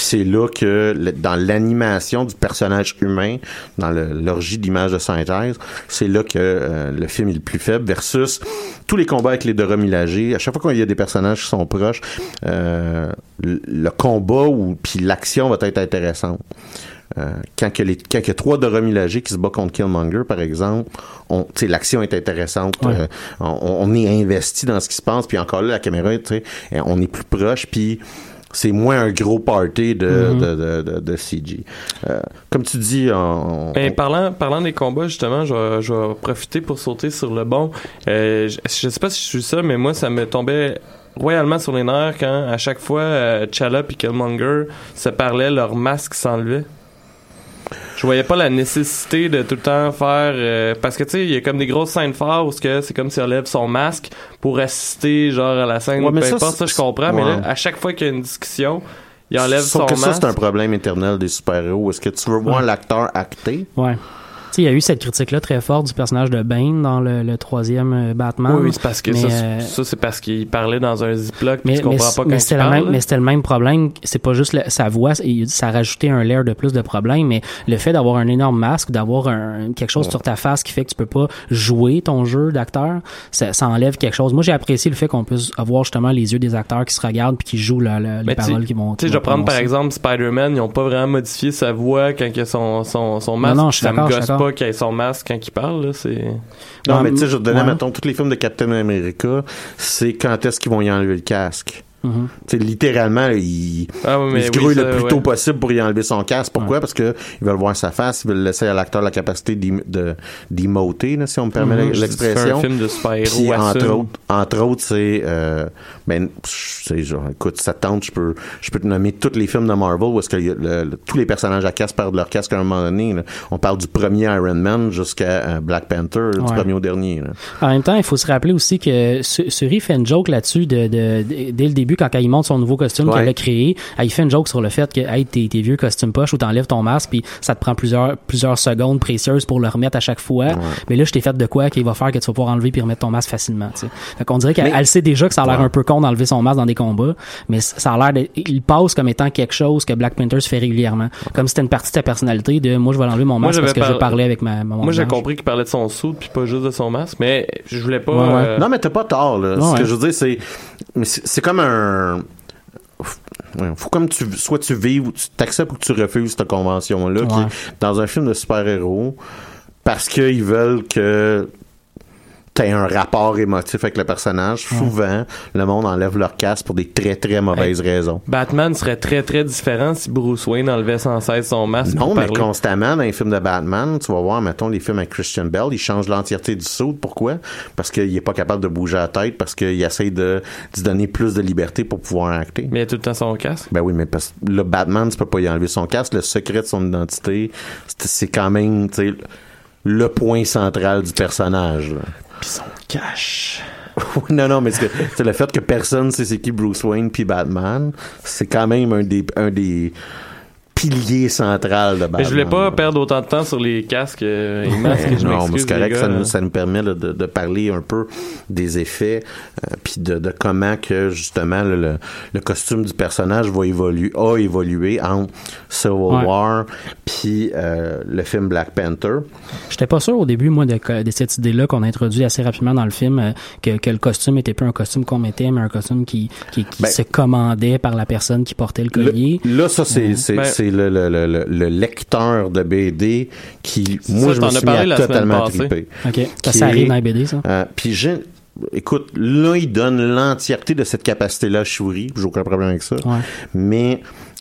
Puis c'est là que le- dans l'animation du personnage humain, dans l'orgie d'images de synthèse, c'est là que euh, le film est le plus faible versus tous les combats avec les Milaje. À chaque fois qu'il y a des personnages qui sont proches, euh, le, combat ou puis l'action va être intéressante. Euh, quand que les quand que trois Milaje qui se bat contre Killmonger par exemple, on l'action est intéressante, Ouais. euh, on, on est investi dans ce qui se passe puis encore là la caméra tu sais on est plus proche puis c'est moins un gros party de, Mhm. de, de, de, de CG. Euh, comme tu dis, on, Ben, parlant, parlant des combats, justement, je vais, je vais profiter pour sauter sur le bon. Euh, je, je sais pas si je suis ça, mais moi, ça me tombait royalement sur les nerfs quand, à chaque fois, euh, T'Challa et Killmonger se parlaient, leur masque s'enlevait. Je voyais pas la nécessité de tout le temps faire euh, parce que tu sais il y a comme des grosses scènes fortes où ce que c'est comme s'il enlève son masque pour assister genre à la scène Ouais, ou mais peu ça, importe ça je comprends mais là à chaque fois qu'il y a une discussion il enlève Sauf son que ça, masque c'est un problème éternel des super-héros. Est-ce que tu veux voir Ouais. l'acteur acter? Ouais. Tu sais, il y a eu cette critique-là très forte du personnage de Bane dans le, le troisième euh, Batman. Oui, oui, c'est parce que Mais, ça, euh, c'est- ça, c'est parce qu'il parlait dans un ziploc mais, tu comprends mais, pas mais quand c'était il le même, mais c'était le même problème. C'est pas juste le- sa voix, ça a rajouté un layer de plus de problèmes, mais le fait d'avoir un énorme masque, d'avoir quelque chose Ouais. sur ta face qui fait que tu peux pas jouer ton jeu d'acteur, ça, ça enlève quelque chose. Moi, j'ai apprécié le fait qu'on puisse avoir justement les yeux des acteurs qui se regardent puis qui jouent la- la- les Mais paroles qui vont. Tu sais, je vais prendre par exemple Spider-Man, ils ont pas vraiment modifié sa voix quand il a son, son, son masque. non, je suis je d'accord. Pas qu'il ait son masque quand il parle, là, c'est... Non, mais tu sais, je vais te donner, ouais. mettons, tous les films de Captain America, c'est quand est-ce qu'ils vont y enlever le casque? Mhm. Littéralement, il, Ah oui, mais il se oui, grouille ça, le plus ouais. tôt possible pour y enlever son casque. Pourquoi? Parce que ils veulent voir sa face, ils veulent laisser à l'acteur la capacité de d'emoter, là, si on me permet Mhm. l'expression. C'est un film de super-héros entre autres, entre autres, c'est euh, ben, c'est genre, écoute, ça tente, je peux, je peux te nommer tous les films de Marvel où est-ce que le- le- tous les personnages à casque perdent leur casque à un moment donné. là. On parle du premier Iron Man jusqu'à euh, Black Panther, du Ouais. premier au dernier. là. En même temps, il faut se rappeler aussi que Su- Suri fait une joke là-dessus de, de- de- dès le début quand il monte son nouveau costume Ouais. qu'elle a créé. Il fait une joke sur le fait que hey, tes, tes vieux costumes poches où t'enlèves ton masque puis ça te prend plusieurs plusieurs secondes précieuses pour le remettre à chaque fois. Mais là, je t'ai fait de quoi qu'il va faire que tu vas pouvoir enlever puis remettre ton masque facilement. Tu sais. Fait qu'on dirait qu'elle Mais- elle sait déjà que ça a l'air Ouais. un peu con d'enlever son masque dans des combats, mais ça a l'air de, il passe comme étant quelque chose que Black Panther se fait régulièrement, comme si c'était une partie de ta personnalité de moi je vais enlever mon Moi, masque parce que je par- parlais avec ma, ma Moi, j'ai compris qu'il parlait de son soude puis pas juste de son masque, mais je voulais pas. Euh, Non, mais t'as pas tort, là. Ouais, Ce que je veux dire, c'est, c'est c'est comme un, faut comme tu, soit tu vives ou tu t'acceptes ou tu refuses cette Ouais. est dans un film de super-héros, parce qu'ils veulent que t'aies un rapport émotif avec le personnage. Souvent, le monde enlève leur casque pour des très, très mauvaises raisons. Batman serait très très différent si Bruce Wayne enlevait sans cesse son masque. Non, pour mais parler. constamment dans les films de Batman, tu vas voir, mettons, les films avec Christian Bell, il change l'entièreté du saut. Pourquoi? Parce qu'il est pas capable de bouger la tête, parce qu'il essaie de, de se donner plus de liberté pour pouvoir acter. Mais il a tout le temps son casque. Ben oui, mais parce que le Batman, tu peux pas y enlever son casque. Le secret de son identité, c'est c'est quand même, tu sais, le point central du personnage. là. Puis son. Oui, non, non, mais c'est le fait que personne sait c'est qui Bruce Wayne puis Batman, c'est quand même un des, un des piliers centrales de Batman. Mais je voulais pas perdre autant de temps sur les casques euh, et masques. Ben je non, c'est correct, les gars, ça, nous, ça nous permet là, de, de parler un peu des effets, euh, puis de, de comment que justement le, le, le costume du personnage va évoluer, a évolué entre Civil Ouais. War puis euh, le film Black Panther. J'étais pas sûr au début, moi, de, de cette idée-là qu'on a introduit assez rapidement dans le film, euh, que, que le costume était pas un costume qu'on mettait, mais un costume qui, qui, qui Ben- se commandait par la personne qui portait le collier. Là, ça, c'est c'est le, le, le, le- le lecteur de BD qui, moi, ça, je t'en me suis mis à la totalement triper. OK. Ça, arrive dans les BD, ça? Euh, puis j'ai- écoute, là, il donne l'entièreté de cette capacité-là à Shuri. J'ai aucun problème avec ça. Ouais. Mais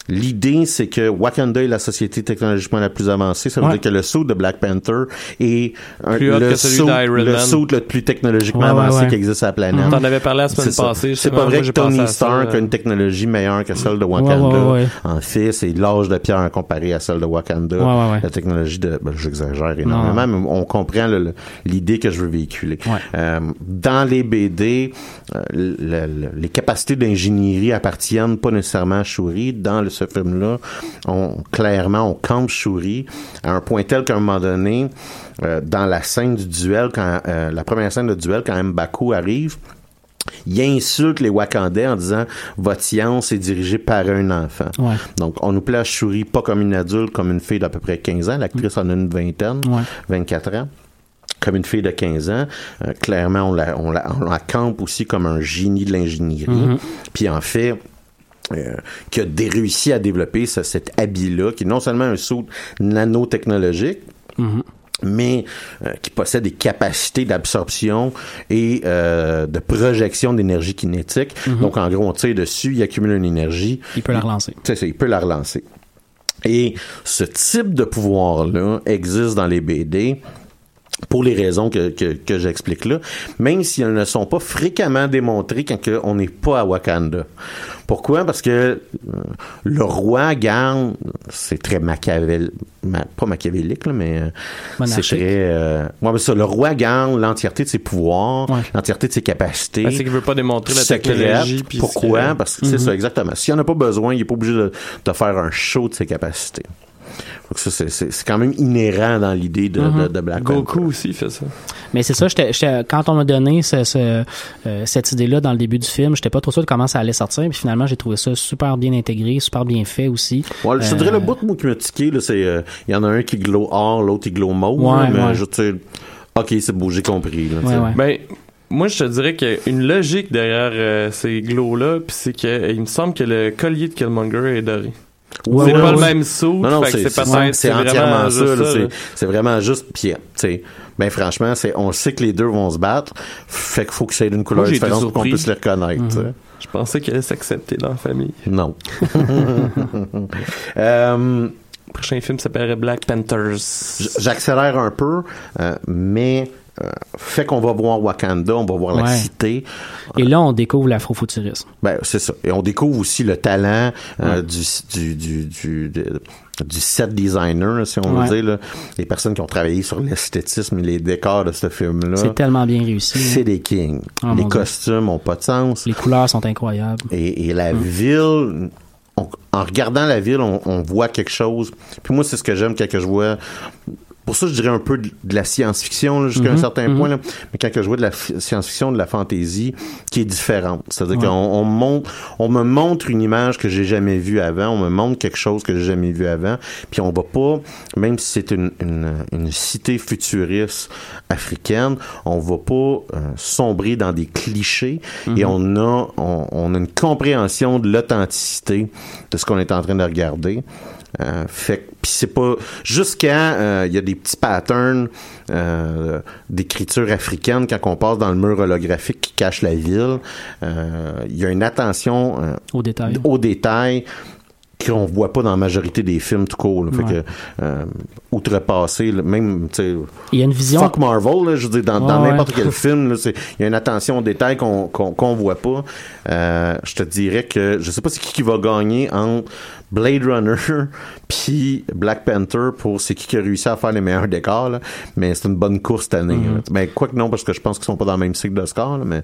l'idée, c'est que Wakanda est la société technologiquement la plus avancée. Ça veut Ouais. dire que le saut de Black Panther est un- Plus le saut, le saut le plus technologiquement Ouais, avancé ouais. qui existe à la planète. T'en avais parlé la semaine passée. C'est pas vrai que Tony Stark euh, a une technologie meilleure que celle de Wakanda. En fait, c'est l'âge de pierre comparé à celle de Wakanda. La technologie de... Ben, j'exagère énormément, mais on comprend l'idée que je veux véhiculer. Euh, dans les BD, euh, le- le- les capacités d'ingénierie appartiennent pas nécessairement à Shuri. Dans le- ce film-là, on, clairement, on campe Shuri à un point tel qu'à un moment donné, euh, dans la scène du duel, quand euh, la première scène de duel, quand M'Baku arrive, il insulte les Wakandais en disant votre science est dirigée par un enfant. Ouais. Donc, on nous place Shuri pas comme une adulte, comme une fille d'à peu près 15 ans. L'actrice en a une vingtaine, Ouais. 24 ans. Comme une fille de 15 ans. Euh, clairement, on la, on, la, on la campe aussi comme un génie de l'ingénierie. Puis en fait, euh, qui a réussi à développer ce- cet habit-là, qui est non seulement un saut nanotechnologique, mais euh, qui possède des capacités d'absorption et euh, de projection d'énergie kinétique. Donc, en gros, on tire dessus, il accumule une énergie. Il peut la relancer. C'est ça, il peut la relancer. Et ce type de pouvoir-là existe dans les BD pour les raisons que, que, que j'explique là, même si elles ne sont pas fréquemment démontrées quand que on n'est pas à Wakanda. Pourquoi? Parce que euh, le roi garde, c'est très machiavel, ma- pas machiavélique, là, mais euh, c'est très... Euh, ouais, mais ça, le roi garde l'entièreté de ses pouvoirs, Ouais. l'entièreté de ses capacités. Ben, c'est qu'il veut pas démontrer la technologie. puis Pourquoi? que- Parce que c'est ça, exactement. S'il n'y en a pas besoin, il n'est pas obligé de, de faire un show de ses capacités. Donc ça, c'est- c'est c'est quand même inhérent dans l'idée de, de, de Black Goku Panther. aussi fait ça. Mais c'est ça, j'étais, j'étais- quand on m'a donné ce, ce, euh, cette idée-là dans le début du film, j'étais pas trop sûr de comment ça allait sortir, puis finalement j'ai trouvé ça super bien intégré, super bien fait aussi. Ouais, je te Euh, dirais le bout moi, qui m'a tiqué, là, c'est euh, il y en a un qui glow or, l'autre qui glow mauve, Ouais, là, mais ouais. je ok, c'est beau, j'ai compris. Là, tu sais. Ouais, ouais. Ben, moi, je te dirais qu'il y a une logique derrière euh, ces glows-là, puis c'est que euh, il me semble que le collier de Killmonger est doré. Ouais, c'est pas le même saut. Non, non, c'est entièrement ça. c'est- vraiment juste. Sais, ben franchement, c'est on sait que les deux vont se battre. Fait qu'il faut que ça ait une couleur Moi, différente pour qu'on puisse les reconnaître. sais. Je pensais qu'elle allait s'accepter dans la famille. Non. Euh, Le prochain film s'appellerait Black Panthers. J'accélère un peu, euh, mais euh, fait qu'on va voir Wakanda, on va voir la cité. Et là, on découvre l'afrofuturisme. Ben, c'est ça. Et on découvre aussi le talent euh, du, du, du, du, de- du set designer, si on Ouais. veut dire, là. les personnes qui ont travaillé sur l'esthétisme et les décors de ce film-là. C'est tellement bien réussi. C'est hein. des kings. Oh, les costumes ont pas de sens. Les couleurs sont incroyables. Et, et la ville, on- en regardant la ville, on, on voit quelque chose. Puis moi, c'est ce que j'aime quand je vois. Pour ça, je dirais un peu de, de la science-fiction jusqu'à un Mhm, certain mhm. point. Là. Mais quand que je vois de la fi- science-fiction, de la fantasy, qui est différente. C'est-à-dire Ouais. qu'on on montre, on me montre une image que j'ai jamais vue avant. On me montre quelque chose que j'ai jamais vu avant. Puis on va pas, même si c'est une, une, une cité futuriste africaine, on va pas euh, sombrer dans des clichés et Mhm. on a, on, on a une compréhension de l'authenticité de ce qu'on est en train de regarder. Euh, fait puis c'est pas jusqu'à euh, il y a des petits patterns euh, d'écriture africaine quand on passe dans le mur holographique qui cache la ville il y a une attention Au détail. aux détails qu'on voit pas dans la majorité des films tout court là. fait Ouais. que euh, outrepassé là, même tu sais Il y a une vision. Fuck Marvel, là, je veux dire, dans, n'importe ouais. quel film, il y a une attention aux détails qu'on qu'on voit pas. Euh, je te dirais que je sais pas c'est qui qui va gagner entre Blade Runner puis Black Panther pour c'est qui qui a réussi à faire les meilleurs décors, là. mais c'est une bonne course cette année. Mhm. là. Ben, quoi que non, parce que je pense qu'ils sont pas dans le même cycle d'Oscar, là, mais...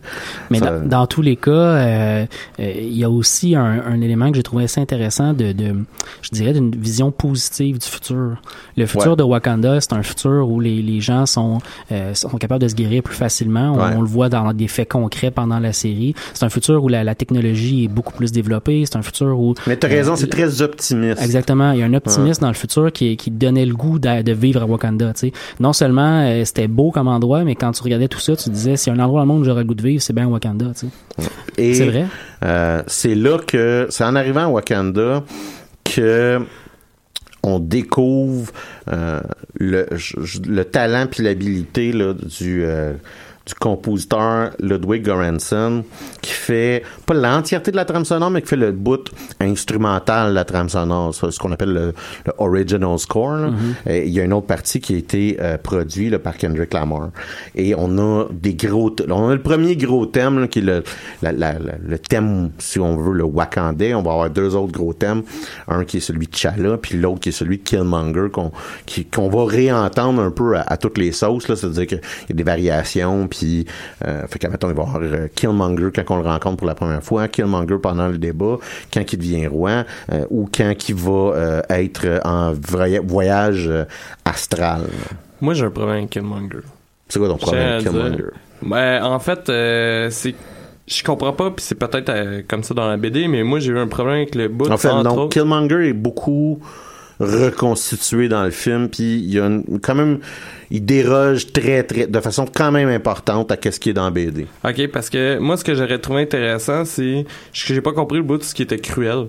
Mais ça- dans, dans tous les cas, euh, euh, il y a aussi un, un élément que j'ai trouvé assez intéressant de, de je dirais, d'une vision positive du futur. Le futur Ouais. de Wakanda, c'est un futur où les, les gens sont, euh, sont capables de se guérir plus facilement. On, Ouais. on le voit dans des faits concrets pendant la série. C'est un futur où la, la technologie est beaucoup plus développée. C'est un futur où... Mais t'as raison, c'est très optimiste. Exactement. Il y a un optimisme dans le futur qui, qui donnait le goût de, de vivre à Wakanda. Non seulement euh, c'était beau comme endroit, mais quand tu regardais tout ça, tu disais, s'il y a un endroit dans le monde où j'aurais le goût de vivre, c'est bien Wakanda. Et C'est vrai? euh, c'est là que c'est en arrivant à Wakanda que on découvre euh, le, le talent puis l'habilité du du compositeur Ludwig Göransson qui fait pas l'entièreté de la trame sonore mais qui fait le bout instrumental de la trame sonore ce qu'on appelle le, le original score. Et il y a une autre partie qui a été euh, produite là, par Kendrick Lamar. Et on a des gros on a le premier gros thème là, qui est le la- la- la- le thème si on veut le Wakandais on va avoir deux autres gros thèmes. Un qui est celui de T'Challa puis l'autre qui est celui de Killmonger qu'on va réentendre un peu à, à toutes les sauces c'est-à-dire qu'il y a des variations puis euh, fait qu'à il va y avoir euh, Killmonger quand on le rencontre pour la première fois Killmonger pendant le débat quand il devient roi euh, ou quand il va euh, être en voya- voyage astral Moi, j'ai un problème avec Killmonger. c'est quoi ton problème avec. Killmonger? Ben, en fait, c'est. Je comprends pas, puis c'est peut-être euh, comme ça dans la BD, mais moi j'ai eu un problème avec le bout. En fait, non. autres. Killmonger est beaucoup reconstitué dans le film, puis il y a une- quand même, il déroge très, très, de façon quand même importante à ce qui est dans BD. Ok, parce que moi, ce que j'aurais trouvé intéressant, c'est que j'ai pas compris le bout de ce qui était cruel.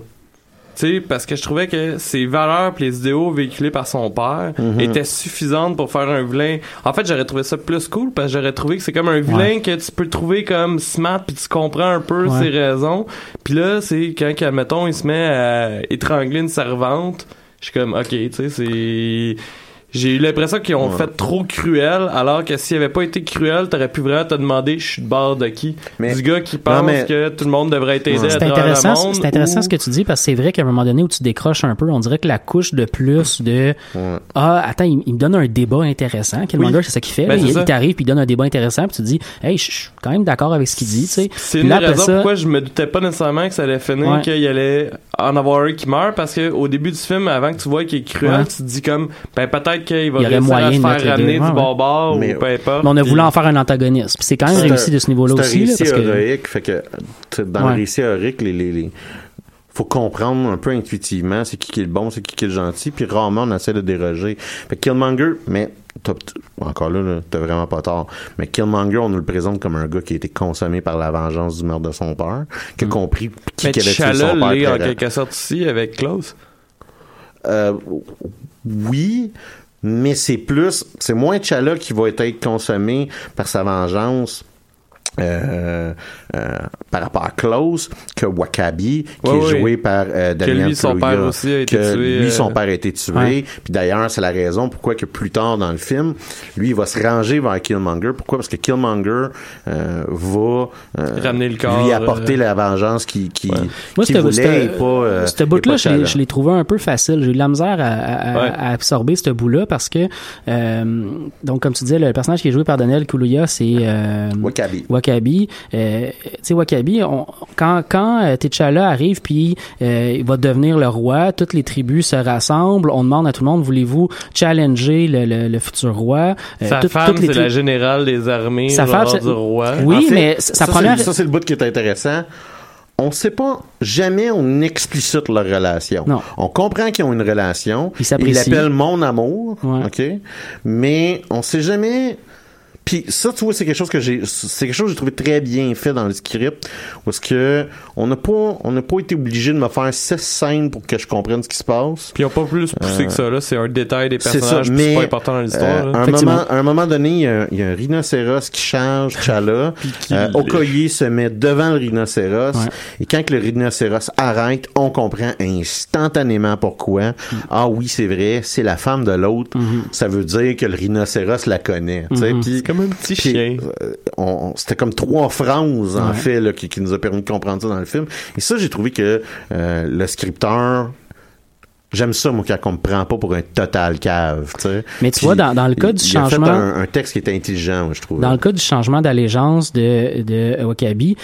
Tu sais, parce que je trouvais que ses valeurs pis les idéaux véhiculés par son père Mhm. étaient suffisantes pour faire un vilain. En fait, j'aurais trouvé ça plus cool parce que j'aurais trouvé que c'est comme un vilain Ouais. que tu peux trouver comme smart puis tu comprends un peu Ouais. ses raisons. Puis là, c'est quand, admettons, il se met à étrangler une servante. Je suis comme, ok, tu sais, c'est... J'ai eu l'impression qu'ils ont Ouais. fait trop cruel, alors que s'il avait pas été cruel, t'aurais pu vraiment te demander, je suis de bord de qui? Mais- du gars qui pense mais- que tout le monde devrait être aidé à C'est travers intéressant, le monde. c'est intéressant ou- ce que tu dis parce que c'est vrai qu'à un moment donné où tu décroches un peu, on dirait que la couche de plus de Ouais. ah attends il, il me donne un débat intéressant. Killmonger Oui. c'est ça qu'il fait. Ben, il il t'arrive puis il donne un débat intéressant puis tu te dis hey je suis quand même d'accord avec ce qu'il dit. Tu sais. C'est une là, ça- pourquoi je me doutais pas nécessairement que ça allait finir, Ouais. qu'il allait en avoir un qui meurt, parce que au début du film, avant que tu vois qu'il est cruel, Ouais. tu te dis comme, ben peut-être qu'il va Il y aurait réussir à moyen se faire ramener deux. du Ouais, barbare Mais- ou peu importe. Mais on a voulu en faire un antagoniste. Puis c'est quand même C'est réussi un- de ce niveau-là c'est un aussi. récit que, héroïque, fait que dans Ouais. le récit héroïque, les, les, les- faut comprendre un peu intuitivement c'est qui qui est le bon, c'est qui qui est le gentil, puis rarement on essaie de déroger. Fait que Killmonger, mais encore là, là, t'as vraiment pas tort. Mais Killmonger, on nous le présente comme un gars qui a été consommé par la vengeance du meurtre de son père, qui a compris qui qui avait tué son père. en quelque sorte aussi avec Klaus? euh, oui, mais c'est plus, c'est moins T'Challa qui va être consommé par sa vengeance. Euh, euh, par rapport à Klaus que Wakabi qui est joué par euh, Que Daniel lui, son père aussi a été que tué, lui euh, son père a été tué Ouais. puis d'ailleurs c'est la raison pourquoi que plus tard dans le film lui il va se ranger vers Killmonger pourquoi? Parce que Killmonger euh, va euh, Ramener le corps, lui apporter euh, la vengeance qui qui, Moi, qui ce- voulait et pas euh, ce et bout-là, pas je l'ai- T'Challa. je l'ai trouvé un peu facile. J'ai eu de la misère à, à- à- Ouais. à absorber ce bout-là parce que, euh, donc, comme tu disais, le personnage qui est joué par Daniel Kaluuya, c'est euh, Wakabi Wakabi. Euh, tu sais, Wakabi, on- quand, quand euh, T'Challa arrive puis euh, il va devenir le roi, toutes les tribus se rassemblent, on demande à tout le monde, voulez-vous challenger le, le- le futur roi? Euh, Sa tout- femme, c'est la générale des armées, Sa femme, c'est- du roi. Oui, En fait, mais sa ça, première... ça c'est le bout qui est intéressant on sait pas jamais on explicite leur relation. Non. On comprend qu'ils ont une relation. Ils s'apprécient. Ils l'appellent mon amour, Ouais. ok? Mais on sait jamais. Puis ça, tu vois, c'est quelque chose que j'ai, c'est quelque chose que j'ai trouvé très bien fait dans le script, parce que on n'a pas, on n'a pas été obligé de me faire six scènes pour que je comprenne ce qui se passe. Puis ils ont pas plus poussé Euh, que ça, là. C'est un détail des C'est personnages, c'est mais pas important dans l'histoire. euh, à, un moment, à un moment donné, il y, a, il y a un rhinocéros qui charge T'Challa. qui euh. Okoye se met devant le rhinocéros. Ouais. Et quand que le rhinocéros arrête, on comprend instantanément pourquoi. Ah oui, c'est vrai, c'est la femme de l'autre. Ça veut dire que le rhinocéros la connaît. tu sais, puis- C'est comme un petit puis, chien. euh, on- on- c'était comme trois phrases en fait là, qui, qui nous a permis de comprendre ça dans le film. Et ça, j'ai trouvé que euh, le scripteur J'aime ça, moi, quand on me prend pas pour un total cave, tu sais. Mais tu Puis, vois, dans- dans le cas il- du il a fait changement- un, un texte qui est intelligent, moi, je trouve. Dans le cas du changement d'allégeance de, de Wakabi,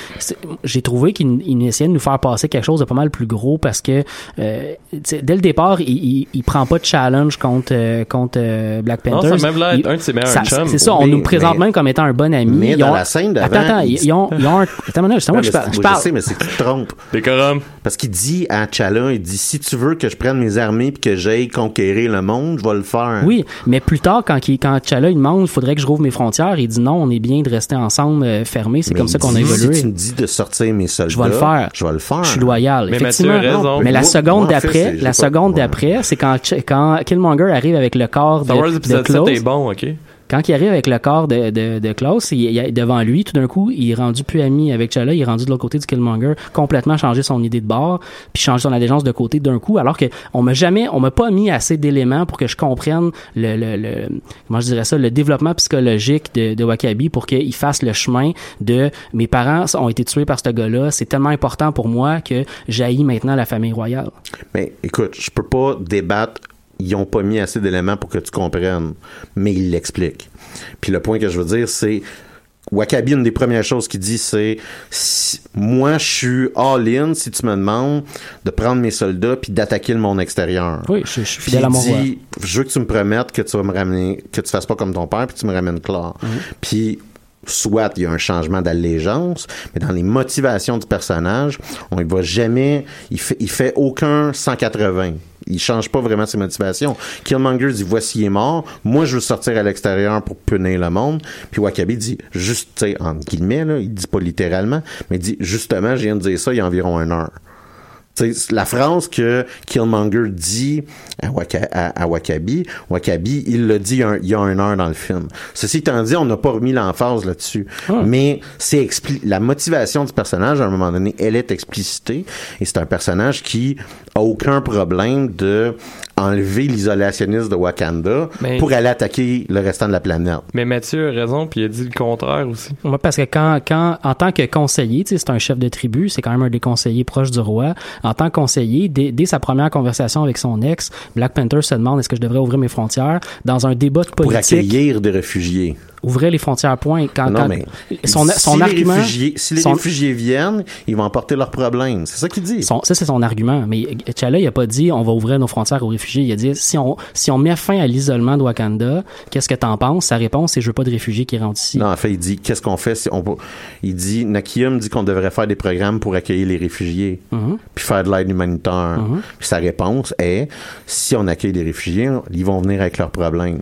j'ai trouvé qu'il il essayait de nous faire passer quelque chose de pas mal plus gros parce que euh, tu sais, dès le départ, il, il, il prend pas de challenge contre euh, contre euh, Black Non, Panther. ça a même l'air Il- un de ses meilleurs ça- chums. C'est ça, on Mais- nous présente mais- même comme étant un bon ami. mais Ils dans ont- la scène d'avant, Attends, attends, il- ils, ont, ils ont un... Attends, Ouais, moi mais je Je parle. je sais, mais c'est que tu te trompes. Décorum. Parce qu'il dit à T'Challa, il dit, si tu veux que je prenne mes armées puis que j'aille conquérir le monde, je vais le faire. Oui, mais plus tard, quand, il, quand T'Challa il demande, il faudrait que je rouvre mes frontières, il dit non, on est bien de rester ensemble, euh, fermés, c'est comme ça qu'on a évolué. Si tu me dis de sortir mes soldats, Je vais le faire. Je vais le faire. Je suis loyal. Mais effectivement. Mathieu raison. Mais la seconde d'après, la seconde d'après, c'est quand, quand Killmonger arrive avec le corps de, Star Wars de épisode 7 Klaus. est bon, ok? Quand il arrive avec le corps de, de, de Klaus, il, devant lui, tout d'un coup, il est rendu plus ami avec T'Challa, il est rendu de l'autre côté du Killmonger, complètement changé son idée de bord, puis changé son allégeance de côté d'un coup, alors que on m'a jamais, on m'a pas mis assez d'éléments pour que je comprenne le, le, le comment je dirais ça, le développement psychologique de, de Wakabi pour qu'il fasse le chemin de mes parents ont été tués par ce gars-là, c'est tellement important pour moi que j'haïs maintenant la famille royale. Mais écoute, je peux pas débattre. Ils ont pas mis assez d'éléments pour que tu comprennes, mais ils l'expliquent. Puis le point que je veux dire, c'est Wakabi, une des premières choses qu'il dit, c'est si- moi, je suis all-in si tu me demandes de prendre mes soldats puis d'attaquer le monde extérieur. Oui, je, je suis fidèle à mon dit, je veux que tu me promettes que tu vas me ramener, que tu fasses pas comme ton père, puis tu me ramènes Claire. Mhm. Puis soit il y a un changement d'allégeance, mais dans les motivations du personnage, on ne va jamais, il fait, il fait aucun 180. Il change pas vraiment ses motivations. Killmonger dit voici il est mort. Moi je veux sortir à l'extérieur pour punir le monde. Puis Wakabi dit juste, tu sais entre guillemets là, il dit pas littéralement, mais il dit justement, je viens de dire ça il y a environ une heure. Tu sais, la phrase que Killmonger dit à, Waka- à- à Wakabi, Wakabi, il l'a dit un- il y a une heure dans le film. Ceci étant dit, on n'a pas remis l'emphase là-dessus. Mais c'est la motivation du personnage, à un moment donné, elle est explicitée. Et c'est un personnage qui a aucun problème de enlever l'isolationnisme de Wakanda Mais- pour aller attaquer le restant de la planète. Mais Mathieu a raison, puis il a dit le contraire aussi. Moi, parce que quand, quand, en tant que conseiller, tu sais, c'est un chef de tribu, c'est quand même un des conseillers proches du roi. En tant que conseiller, dès, dès sa première conversation avec son ex, Black Panther se demande est-ce que je devrais ouvrir mes frontières? Dans un débat de Pour politique. accueillir des réfugiés. Ouvrir les frontières, point. Quand, non, quand- mais son, si son les argument. réfugiés, si les son- réfugiés viennent, ils vont emporter leurs problèmes. C'est ça qu'il dit. son- ça, c'est son argument. Mais T'Challa, il a pas dit on va ouvrir nos frontières aux réfugiés. Il a dit si on, si on met fin à l'isolement de Wakanda, qu'est-ce que t'en penses? Sa réponse, c'est je veux pas de réfugiés qui rentrent ici. Non, en fait, il dit qu'est-ce qu'on fait si on il dit Nakium dit qu'on devrait faire des programmes pour accueillir les réfugiés Mhm. puis faire de l'aide humanitaire. Mhm. Puis sa réponse est si on accueille des réfugiés, ils vont venir avec leurs problèmes.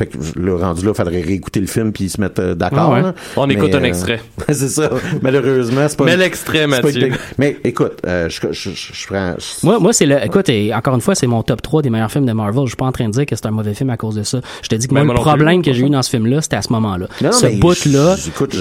Fait que le rendu là, faudrait réécouter le film puis se mettre euh, d'accord. Ah ouais. On Mais, écoute un euh, extrait. c'est ça. Malheureusement, c'est pas. Mets l'extrait, pas Mathieu. Mais écoute, euh, je, je, je, je prends. Moi, moi c'est le. Écoute, et encore une fois, c'est mon top 3 des meilleurs films de Marvel. Je suis pas en train de dire que c'est un mauvais film à cause de ça. Je te dis que Ben, moi, moi le plus, problème que j'ai eu dans ce film-là, c'était à ce moment-là. Ce mais bout-là. écoute,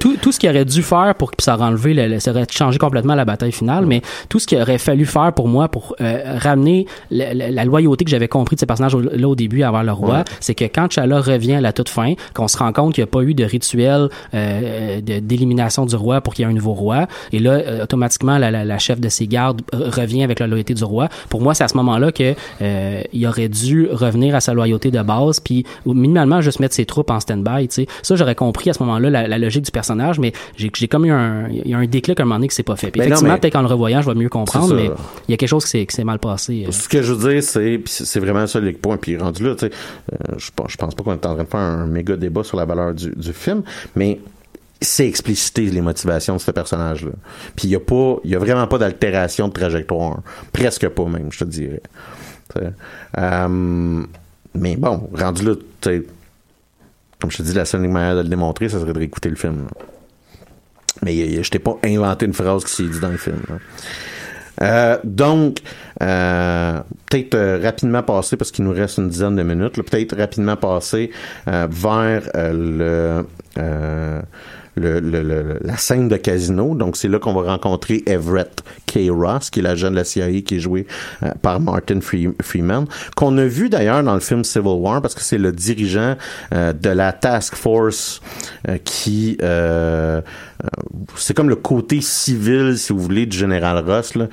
tout, tout ce qu'il aurait dû faire pour que ça aurait enlevé, le, le- ça aurait changé complètement la bataille finale, mais tout ce qu'il aurait fallu faire pour moi pour euh, ramener la, la- la loyauté que j'avais compris de ces personnages au- là au début envers le roi, Ouais. c'est que quand T'Challa revient à la toute fin, qu'on se rend compte qu'il n'y a pas eu de rituel euh, de- d'élimination du roi pour qu'il y ait un nouveau roi, et là euh, automatiquement la, la, la chef de ses gardes euh, revient avec la loyauté du roi. Pour moi, c'est à ce moment-là que euh, il aurait dû revenir à sa loyauté de base, puis minimalement juste mettre ses troupes en stand-by. Ça j'aurais compris à ce moment-là la, la logique du personnage, mais j'ai comme eu un, il y a un déclic à un moment donné que c'est pas fait. Puis Ben effectivement, peut-être qu'en le revoyant, je vais mieux comprendre, mais il y a quelque chose qui s'est qui s'est mal passé. euh. Ce que je veux dire, c'est, puis c'est c'est vraiment ça le point. Puis rendu là, tu sais, euh, je, pense- je pense pas qu'on est en train de faire un méga débat sur la valeur du, film, mais c'est explicité les motivations de ce personnage-là. Puis il y a pas, il y a vraiment pas d'altération de trajectoire, presque pas même, je te dirais. Euh, mais bon, rendu là, comme je te dis, la seule manière de le démontrer, ça serait de réécouter le film. Mais je t'ai pas inventé une phrase qui s'est dit dans le film. Euh, donc, peut-être euh, rapidement passer, parce qu'il nous reste une dizaine de minutes, peut-être rapidement passer euh, vers euh, le, euh, le, le- le- la scène de casino. Donc, c'est là qu'on va rencontrer Everett K. Ross, qui est l'agent de la CIA qui est joué euh, par Martin Free- Freeman, qu'on a vu d'ailleurs dans le film Civil War, parce que c'est le dirigeant euh, de la task force euh, qui... euh, c'est comme le côté civil, si vous voulez, du général Ross, là,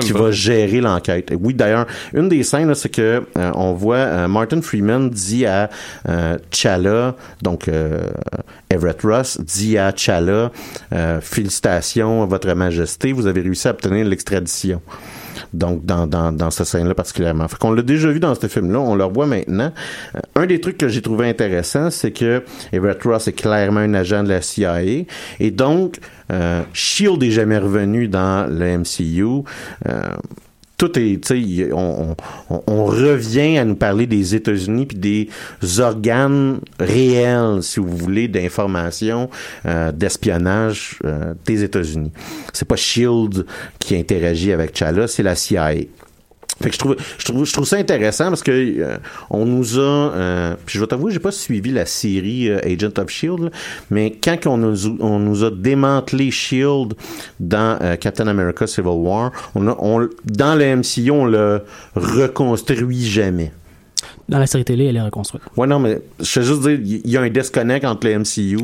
qui, va gérer l'enquête. Oui, d'ailleurs, une des scènes, c'est que euh, on voit euh, Martin Freeman dit à euh, Chala, donc euh, Everett Ross, dit à Chala, euh, félicitations, Votre Majesté, vous avez réussi à obtenir l'extradition. Donc, dans, dans, dans cette scène-là particulièrement. Fait qu'on l'a déjà vu dans ce film-là, on le revoit maintenant. Euh, un des trucs que j'ai trouvé intéressant, c'est que Everett Ross est clairement un agent de la CIA. Et donc, euh, Shield est jamais revenu dans le MCU. Euh, tout est, on revient à nous parler des États-Unis puis des organes réels, si vous voulez, d'information, euh, d'espionnage euh, des États-Unis. C'est pas Shield qui interagit avec Chala, c'est la CIA. Fait que je trouve, je trouve, je trouve ça intéressant parce que euh, on nous a, euh, puis je vais t'avouer, j'ai pas suivi la série euh, Agent of Shield, là, mais quand on nous, on nous a démantelé Shield dans euh, Captain America Civil War, on a, on, dans le MCU, on l'a reconstruit jamais. Dans la série télé, elle est reconstruite. Ouais, non, mais je veux juste dire, il y a un disconnect entre le MCU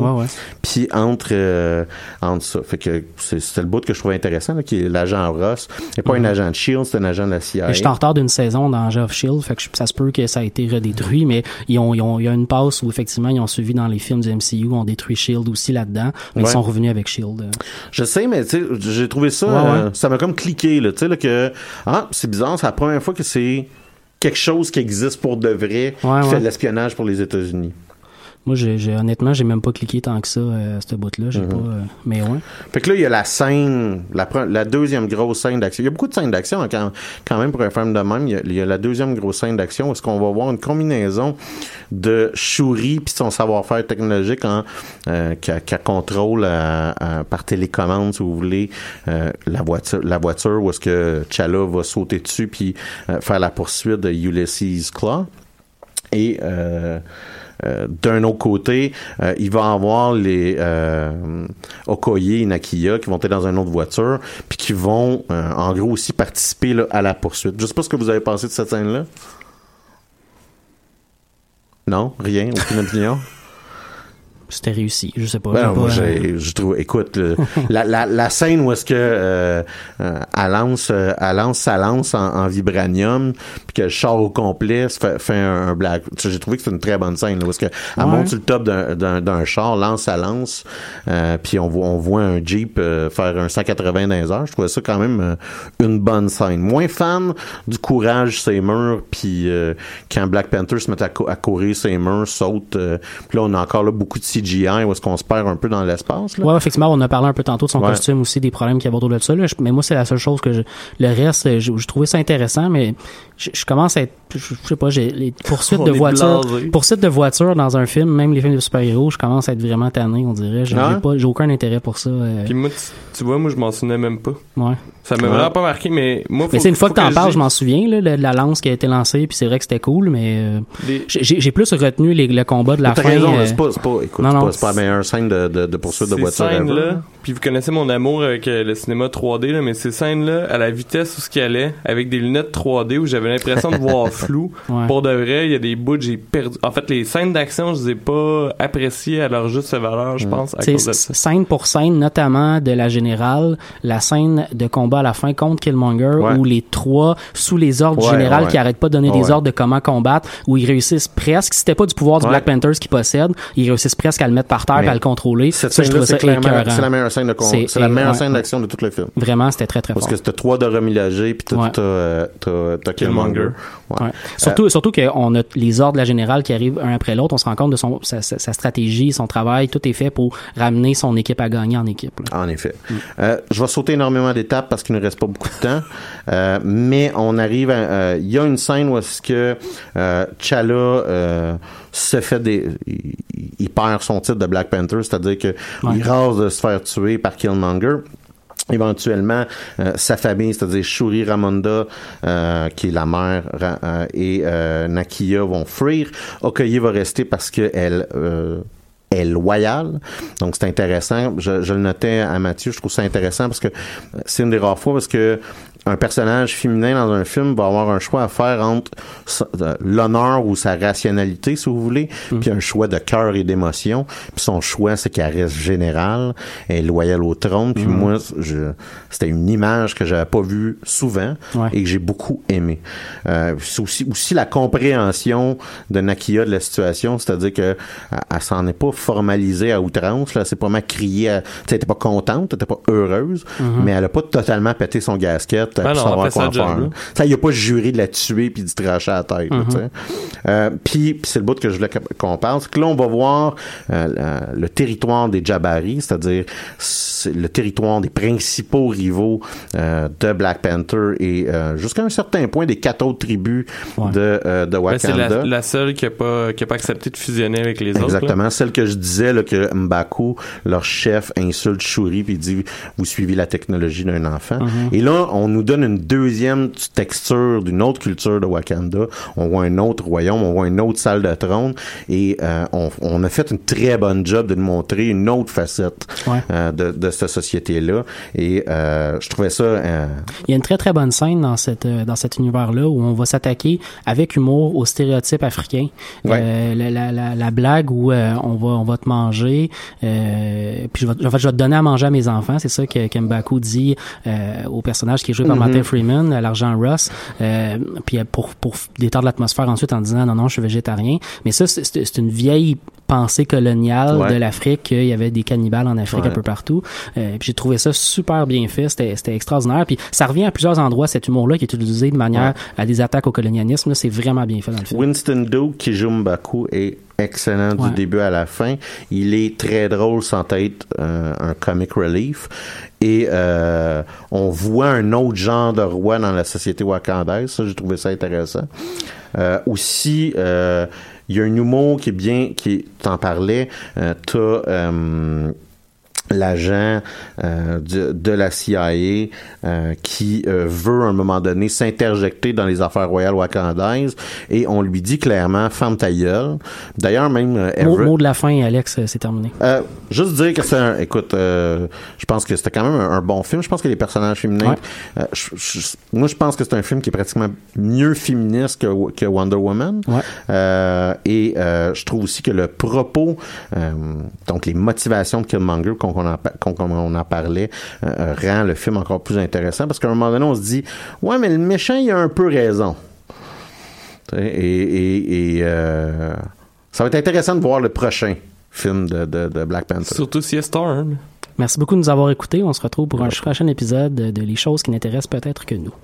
puis entre, euh, entre ça. Fait que c'est- c'était le bout que je trouvais intéressant, là, qui est l'agent Ross. Et pas un agent de Shield, c'est un agent de la CIA. Je suis en retard d'une saison dans Age of Shield, fait que je- ça se peut que ça a été redétruit, mais ils ont, ils ont, il y a une passe où effectivement ils ont suivi dans les films du MCU, ont détruit Shield aussi là-dedans, mais Ouais. ils sont revenus avec Shield. Je sais, mais tu sais, j'ai trouvé ça, Ouais, euh, ça m'a comme cliqué, là, tu sais, là, que, ah, c'est bizarre, c'est la première fois que c'est quelque chose qui existe pour de vrai, Ouais, qui ouais. fait de l'espionnage pour les États-Unis. Moi, j'ai, j'ai- honnêtement, j'ai même pas cliqué tant que ça euh, à ce bout-là, j'ai Mhm. pas, euh, mais ouais. Fait que là, il y a la scène, la, pre- la deuxième grosse scène d'action. Il y a beaucoup de scènes d'action hein, quand, quand même pour un film de même. Il y a, il y a la deuxième grosse scène d'action où est-ce qu'on va voir une combinaison de Shuri puis son savoir-faire technologique en, euh, qu'elle contrôle à- à- par télécommande, si vous voulez, euh, la voiture, la voiture où est-ce que Chala va sauter dessus puis euh, faire la poursuite de Ulysses Claw. Et euh, d'un autre côté, euh, il va avoir les euh, Okoye et Nakia qui vont être dans une autre voiture, puis qui vont, en gros, aussi participer là, à la poursuite. Je sais pas ce que vous avez pensé de cette scène-là. Non, rien, aucune opinion? C'était réussi, je sais pas. Ben moi, euh, je trouve, écoute, le- la, la, la scène où est-ce que euh, euh, elle lance, elle lance sa lance en, en vibranium, puis que le char au complet fait, fait un, un black. J'ai trouvé que c'est une très bonne scène, là, où est-ce que elle monte sur le top d'un, char, lance sa lance, puis on voit, on voit un Jeep faire un 180 dans les heures. Je trouvais ça quand même une bonne scène. Moins fan du courage ses murs, puis quand Black Panther se met à, cou- à courir ses murs, saute, puis là on a encore là beaucoup de CGI où est-ce qu'on se perd un peu dans l'espace. Ouais, effectivement, on a parlé un peu tantôt de son Ouais. costume aussi, des problèmes qu'il y avait autour de ça. Là. Je- mais moi, c'est la seule chose que je. Le reste, je, je trouvais ça intéressant, mais je, je commence à être. je, je sais pas, j'ai les poursuites On de voitures, poursuites de voitures dans un film, même les films de super-héros, je commence à être vraiment tanné, on dirait. J'ai Ah pas, j'ai aucun intérêt pour ça. euh, Puis moi, tu, tu vois, moi, je m'en souvenais même pas. ouais. Ça m'a Ouais. vraiment pas marqué, mais moi, faut, mais c'est une fois que t'en parles, je m'en souviens, là, de, la lance qui a été lancée, puis c'est vrai que c'était cool, mais euh, Les- j'ai plus retenu les, le combat de la T'as fin. raison, euh, c'est pas, c'est pas, écoute, non, c'est non. pas, c'est pas la meilleure scène de, de, de poursuite de voiture ever. scènes-là, puis vous connaissez mon amour avec euh, le cinéma 3D, là, mais ces scènes-là, à la vitesse où ce qu'il allait, avec des lunettes 3D où j'avais l'impression de voir flou, Ouais. pour de vrai, il y a des bouts j'ai perdu. En fait, les scènes d'action, je les ai pas appréciées à leur juste valeur, je pense, à C'est scène pour scène, notamment de la générale, la scène de combat à la fin contre Killmonger, Ouais. où les trois, sous les ordres du Ouais, général qui arrête pas de donner des ordres de comment combattre, où ils réussissent presque, c'était pas du pouvoir du. Black Panthers qu'ils possèdent, ils réussissent presque à le mettre par terre et à le contrôler. C'est la meilleure scène de con- C'est- c'est la meilleure ouais, scène ouais. d'action de tout le film. Vraiment, c'était très très Parce fort. que c'était trois de remillagés puis t'as, Ouais. t'as, euh, t'as, t'as Killmonger. Ouais. Ouais. Surtout, surtout qu'on a les ordres de la générale qui arrivent un après l'autre, on se rend compte de son, sa, stratégie, son travail, tout est fait pour ramener son équipe à gagner en équipe. là. En effet. Euh, je vais sauter énormément d'étapes parce qu'il ne reste pas beaucoup de temps. Euh, mais on arrive à... euh, Il y a une scène où est-ce que euh, euh, se fait des... Il, il perd son titre de Black Panther, c'est-à-dire que Ouais. rase de se faire tuer par Killmonger. Éventuellement, euh, sa famille, c'est-à-dire Shuri Ramonda, euh, qui est la mère, euh, et euh, Nakia vont fuir. Okoye va rester parce qu'elle euh, est loyale. Donc, c'est intéressant. Je, je le notais à Mathieu. Je trouve ça intéressant parce que euh, c'est une des rares fois parce que un personnage féminin dans un film va avoir un choix à faire entre euh, l'honneur ou sa rationalité, si vous voulez, puis un choix de cœur et d'émotion. Puis son choix, c'est qu'elle reste générale, elle est loyale au trône. Puis Mhm. moi, je, c'était une image que j'avais pas vue souvent Ouais. et que j'ai beaucoup aimé. Euh, c'est aussi, aussi la compréhension de Nakia de la situation, c'est-à-dire que elle, elle s'en est pas formalisée à outrance. Là, c'est pas mal crié. elle était pas contente, elle était pas heureuse, Mhm. mais elle a pas totalement pété son gasket Pour non, savoir elle fait quoi sa en job, faire. là. là. Ça, il a pas juré de la tuer puis d'y tracher à la tête. Mhm. Euh, puis, c'est le bout que je voulais qu'on parle. C'est que là, on va voir euh, le territoire des Jabari, c'est-à-dire c'est le territoire des principaux rivaux euh, de Black Panther et euh, jusqu'à un certain point des quatre autres tribus Ouais. de, euh, de Ben, c'est Wakanda. la, la seule qui a pas qui a pas accepté de fusionner avec les autres. Exactement, celle que je disais là, que Mbaku, leur chef, insulte Shuri puis dit vous suivez la technologie d'un enfant. Et là, on nous donne une deuxième texture d'une autre culture de Wakanda. On voit un autre royaume, on voit une autre salle de trône et euh, on, on a fait une très bonne job de nous montrer une autre facette Ouais. euh, de, de cette société-là. Et euh, je trouvais ça euh, Il y a une très très bonne scène dans cette euh, dans cet univers-là où on va s'attaquer avec humour aux stéréotypes africains. Ouais. Euh, la, la, la, la blague où on va on va te manger, euh, puis je vais, en fait, je vais te donner à manger à mes enfants. C'est ça que Kembaku dit euh, au personnage qui est joué par Martin Freeman, à l'argent Ross. Euh, puis euh, pour pour détendre l'atmosphère ensuite en disant non non je suis végétarien. Mais ça c'est- une vieille pensée coloniale Ouais. de l'Afrique qu'il y avait des cannibales en Afrique Ouais. un peu partout. Euh, puis j'ai trouvé ça super bien fait, c'était extraordinaire. Puis ça revient à plusieurs endroits cet humour-là qui est utilisé de manière à des attaques au colonialisme. C'est vraiment bien fait dans le film. Winston Duke qui joue Mbaku est excellent du début à la fin. Il est très drôle sans être euh, un comic relief. Et euh, on voit un autre genre de roi dans la société wakandaise. Ça, j'ai trouvé ça intéressant. Euh, aussi, euh, il y a un humour qui est bien, qui t'en parlais. Euh, t'as l'agent euh, de, de la CIA euh, qui euh, veut à un moment donné s'interjecter dans les affaires royales wakandaises et on lui dit clairement ferme ta gueule. D'ailleurs même Mot, Everett- mot de la fin, Alex, c'est terminé. juste dire que c'est un, écoute, je pense que c'était quand même un, un bon film. Je pense que les personnages féminins, Ouais. je- je- moi je pense que c'est un film qui est pratiquement mieux féministe que, que Wonder Woman. Ouais. Et je trouve aussi que le propos, donc les motivations de Killmonger, qu'on qu'on en, qu'on en parlait, euh, euh, rend le film encore plus intéressant parce qu'à un moment donné on se dit, ouais mais le méchant il a un peu raison. Et, et, et euh, ça va être intéressant de voir le prochain film de, de, de Black Panther. Surtout si Storm. Merci beaucoup de nous avoir écoutés. On se retrouve pour un prochain épisode de Les choses qui n'intéressent peut-être que nous.